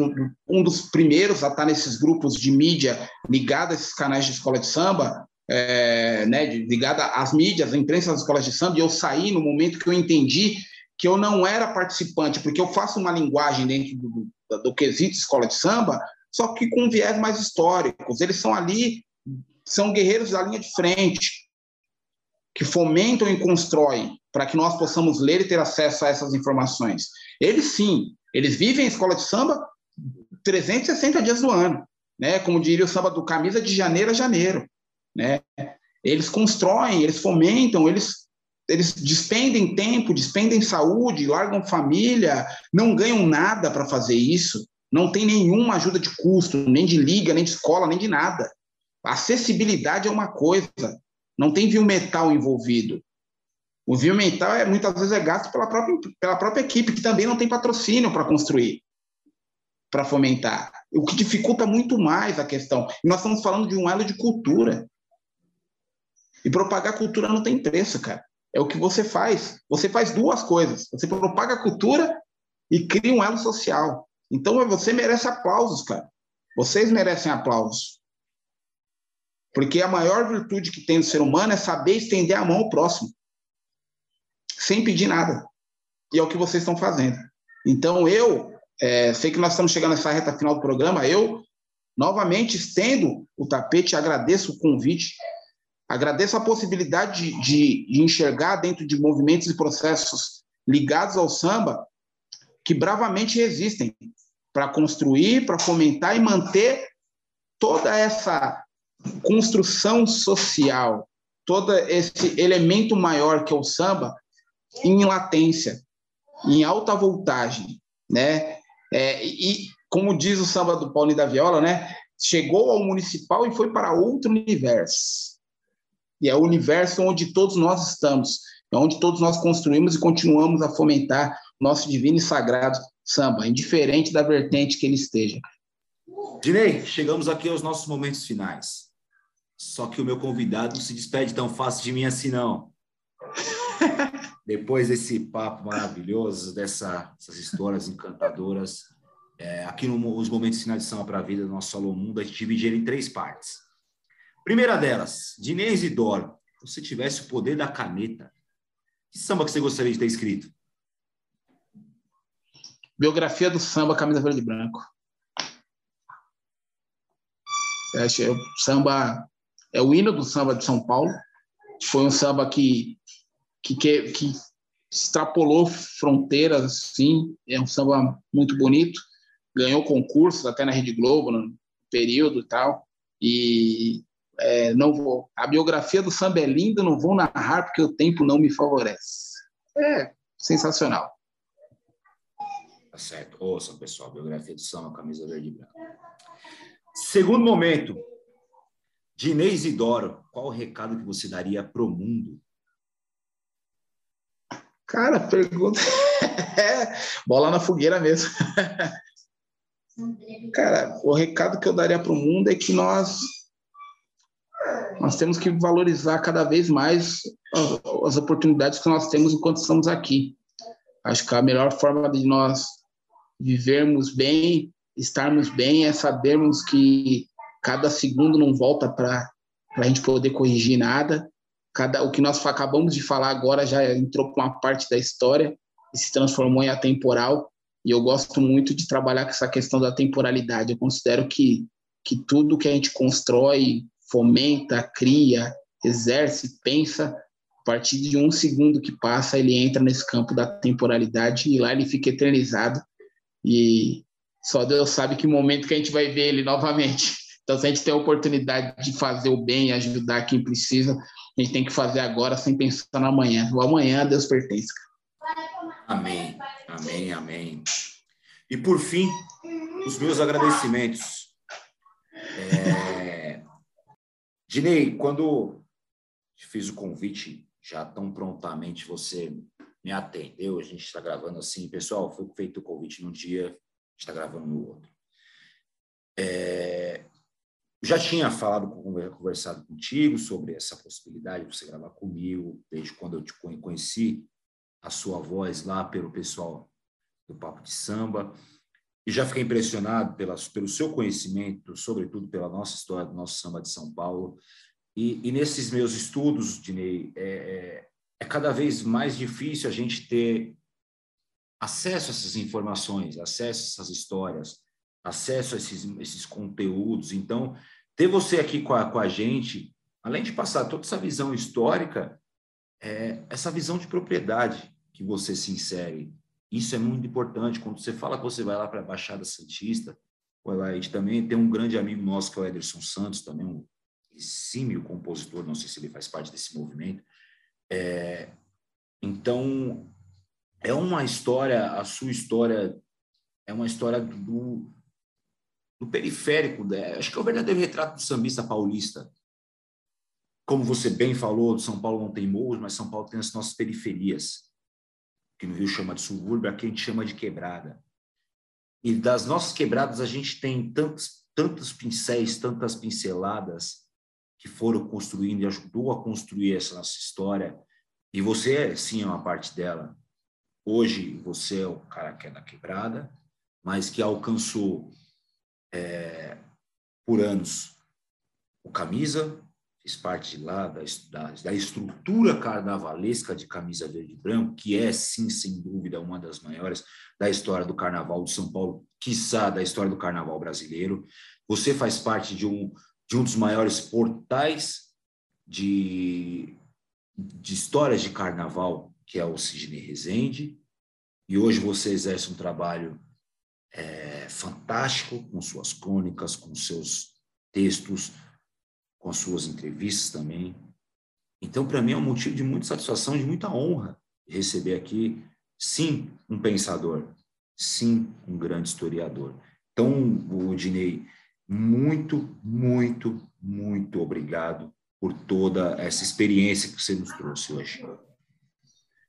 um dos primeiros a estar nesses grupos de mídia ligados a esses canais de escola de samba, é, né, ligada às mídias, à imprensa das escolas de samba, e eu saí no momento que eu entendi que eu não era participante, porque eu faço uma linguagem dentro do, do, do quesito escola de samba, só que com viés mais históricos. Eles são ali, são guerreiros da linha de frente, que fomentam e constroem para que nós possamos ler e ter acesso a essas informações. Eles sim, eles vivem a escola de samba 360 dias do ano, né? Como diria o samba do camisa de janeiro a janeiro né? Eles constroem, eles fomentam, eles eles despendem tempo, despendem saúde, largam família, não ganham nada para fazer isso, não tem nenhuma ajuda de custo, nem de liga, nem de escola, nem de nada. A acessibilidade é uma coisa, não tem viu metal envolvido. O viu metal é muitas vezes é gasto pela própria, pela própria equipe, que também não tem patrocínio para construir, para fomentar. O que dificulta muito mais a questão. E nós estamos falando de um elo de cultura. E propagar cultura não tem preço, cara. É o que você faz. Você faz duas coisas. Você propaga a cultura e cria um elo social. Então você merece aplausos, cara. Vocês merecem aplausos. Porque a maior virtude que tem o ser humano é saber estender a mão ao próximo, sem pedir nada. E é o que vocês estão fazendo. Então eu é, sei que nós estamos chegando nessa reta final do programa. Eu novamente estendo o tapete, agradeço o convite Agradeço a possibilidade de, de, enxergar dentro de movimentos e processos ligados ao samba que bravamente resistem para construir, para fomentar e manter toda essa construção social, todo esse elemento maior que é o samba em latência, em alta voltagem, né? É, e como diz o samba do Paulinho da Viola, né? chegou ao municipal e foi para outro universo. E é o universo onde todos nós estamos, é onde todos nós construímos e continuamos a fomentar nosso divino e sagrado samba, indiferente da vertente que ele esteja. Dinei, chegamos aqui aos nossos momentos finais. Só que o meu convidado não se despede tão fácil de mim assim, não. Depois desse papo maravilhoso, dessas histórias encantadoras, é, aqui nos momentos finais de Samba para a Vida do nosso Salão Mundo, a gente divide ele em três partes. Primeira delas, Dinei Isidoro, se você tivesse o poder da caneta, que samba que você gostaria de ter escrito? Biografia do samba, camisa verde e branco. É, o samba é o hino do samba de São Paulo. Foi um samba que que, que, que extrapolou fronteiras, sim. É um samba muito bonito. Ganhou concursos até na Rede Globo no período e tal. E é, não vou. A biografia do samba é linda, não vou narrar porque o tempo não me favorece. É sensacional. Tá certo. Ouçam, pessoal, biografia do samba, camisa verde e branca. Segundo momento, Dinei Isidoro, qual o recado que você daria para o mundo? Cara, pergunta. Bola na fogueira mesmo. Cara, o recado que eu daria para o mundo é que nós nós temos que valorizar cada vez mais as, oportunidades que nós temos enquanto estamos aqui. Acho que a melhor forma de nós vivermos bem, estarmos bem, é sabermos que cada segundo não volta para a gente poder corrigir nada. Cada, o que nós acabamos de falar agora já entrou com uma parte da história e se transformou em atemporal. E eu gosto muito de trabalhar com essa questão da temporalidade. Eu considero que, que tudo que a gente constrói, fomenta, cria, exerce, pensa, a partir de um segundo que passa, ele entra nesse campo da temporalidade e lá ele fica eternizado. E só Deus sabe que momento que a gente vai ver ele novamente. Então, se a gente tem a oportunidade de fazer o bem, ajudar quem precisa, a gente tem que fazer agora sem pensar no amanhã. O amanhã a Deus pertence. Amém, amém, amém. E por fim, os meus agradecimentos. É... Dinei, quando fiz o convite, já tão prontamente você me atendeu, a gente está gravando assim, pessoal, foi feito o convite num dia, está gravando no outro. É, já tinha falado, conversado contigo sobre essa possibilidade de você gravar comigo, desde quando eu te conheci a sua voz lá pelo pessoal do Papo de Samba. E já fiquei impressionado pela, pelo seu conhecimento, sobretudo pela nossa história do nosso samba de São Paulo. E, e nesses meus estudos, Dinei, é, é, é cada vez mais difícil a gente ter acesso a essas informações, acesso a essas histórias, acesso a esses, esses conteúdos. Então, ter você aqui com a, com a gente, além de passar toda essa visão histórica, é essa visão de propriedade que você se insere. Isso é muito importante. Quando você fala que você vai lá para a Baixada Santista, a gente também tem um grande amigo nosso, que é o Ederson Santos, também um exímio compositor, não sei se ele faz parte desse movimento. É, então, é uma história, a sua história é uma história do, do periférico, né? acho que é o verdadeiro retrato do sambista paulista. Como você bem falou, São Paulo não tem morros, mas São Paulo tem as nossas periferias, que no Rio chama de subúrbio, aqui a gente chama de quebrada. E das nossas quebradas a gente tem tantos, tantos pincéis, tantas pinceladas que foram construindo e ajudou a construir essa nossa história. E você, é, sim, é uma parte dela. Hoje você é o cara que é da quebrada, mas que alcançou é, por anos o Camisa, fiz parte lá da, da, da, estrutura carnavalesca de Camisa Verde e Branco, que é, sim, sem dúvida, uma das maiores da história do Carnaval de São Paulo, quiçá da história do Carnaval brasileiro. Você faz parte de um, de um dos maiores portais de, de histórias de Carnaval, que é o Sidney Rezende, e hoje você exerce um trabalho é, fantástico, com suas crônicas, com seus textos, com suas entrevistas também. Então, para mim, é um motivo de muita satisfação, de muita honra receber aqui, sim, um pensador, sim, um grande historiador. Então, Dinei, muito, muito, muito obrigado por toda essa experiência que você nos trouxe hoje.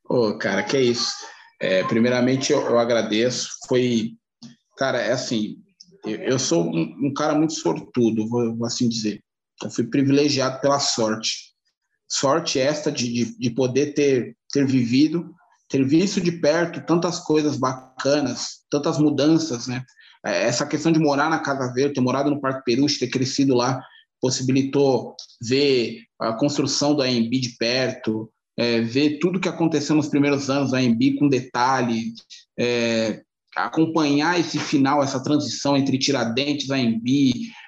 Ô, oh, cara, que é isso. É, primeiramente, eu, eu, agradeço. Foi, cara, é assim, eu, eu sou um, um, cara muito sortudo, vou, vou, assim dizer. Eu fui privilegiado pela sorte. Sorte esta de, de, de poder ter, ter vivido, ter visto de perto tantas coisas bacanas, tantas mudanças, né? É, essa questão de morar na Casa Verde, ter morado no Parque Peruche, ter crescido lá, possibilitou ver a construção do AMB de perto, é, ver tudo que aconteceu nos primeiros anos da AMB com detalhe, é, acompanhar esse final, essa transição entre Tiradentes AMB,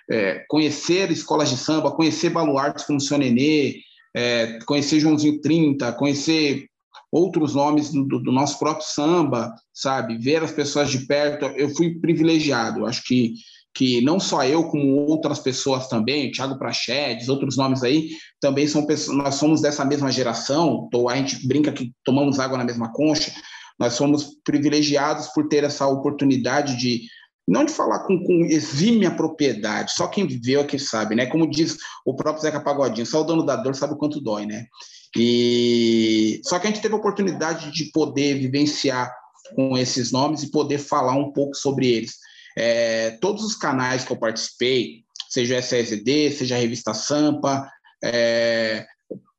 é, conhecer escolas de samba, conhecer baluartes como Seu Nenê, é, conhecer Joãozinho 30, conhecer outros nomes do, do, nosso próprio samba, sabe? Ver as pessoas de perto, eu fui privilegiado. Acho que que não só eu, como outras pessoas também, Thiago Prachedes, outros nomes aí, também são pessoas, nós somos dessa mesma geração, a gente brinca que tomamos água na mesma concha, nós somos privilegiados por ter essa oportunidade de, não de falar com, com exímia propriedade, só quem viveu é que sabe, né? Como diz o próprio Zeca Pagodinho, só o dono da dor sabe o quanto dói, né? E só que a gente teve a oportunidade de poder vivenciar com esses nomes e poder falar um pouco sobre eles. É, todos os canais que eu participei, seja o SSD, seja a revista Sampa, é,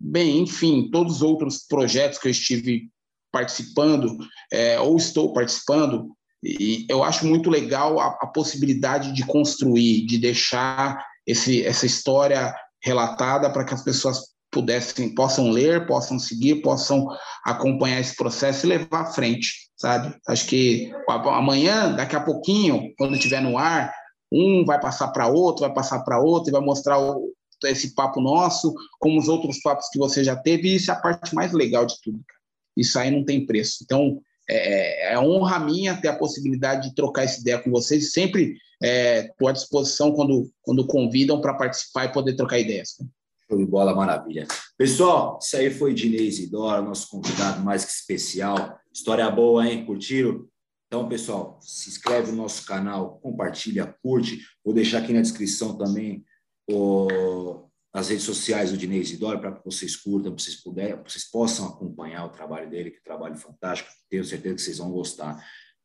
bem, enfim, todos os outros projetos que eu estive participando é, ou estou participando, e eu acho muito legal a, a possibilidade de construir, de deixar esse, essa história relatada para que as pessoas pudessem, possam ler, possam seguir, possam acompanhar esse processo e levar à frente, sabe? Acho que amanhã, daqui a pouquinho, quando estiver no ar, um vai passar para outro, vai passar para outro e vai mostrar o, esse papo nosso, como os outros papos que você já teve, e isso é a parte mais legal de tudo. Isso aí não tem preço. Então, é, é, é honra minha ter a possibilidade de trocar essa ideia com vocês. Sempre estou é, à disposição quando, quando convidam para participar e poder trocar ideias. Cara. Show de bola, maravilha. Pessoal, isso aí foi Dinei Isidora, nosso convidado mais que especial. História boa, hein? Curtiram? Então, pessoal, se inscreve no nosso canal, compartilha, curte. Vou deixar aqui na descrição também o, as redes sociais do Dinei Isidora para que vocês curtam, para vocês, puderem, vocês possam acompanhar o trabalho dele, que é um trabalho fantástico. Tenho certeza que vocês vão gostar.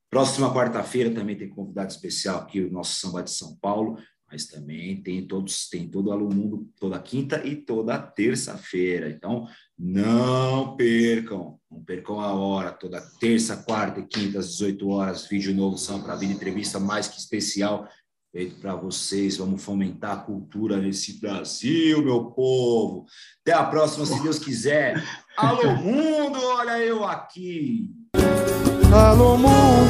Próxima quarta-feira também tem convidado especial aqui, o nosso Samba de São Paulo mas também tem todos, tem todo o aluno toda quinta e toda terça-feira. Então, não percam, não percam a hora, toda terça, quarta e quinta, às 18 horas, vídeo novo São para Vida, entrevista mais que especial feito para vocês. Vamos fomentar a cultura nesse Brasil, meu povo. Até a próxima, se Deus quiser. Alô, mundo, olha eu aqui. Alô, mundo.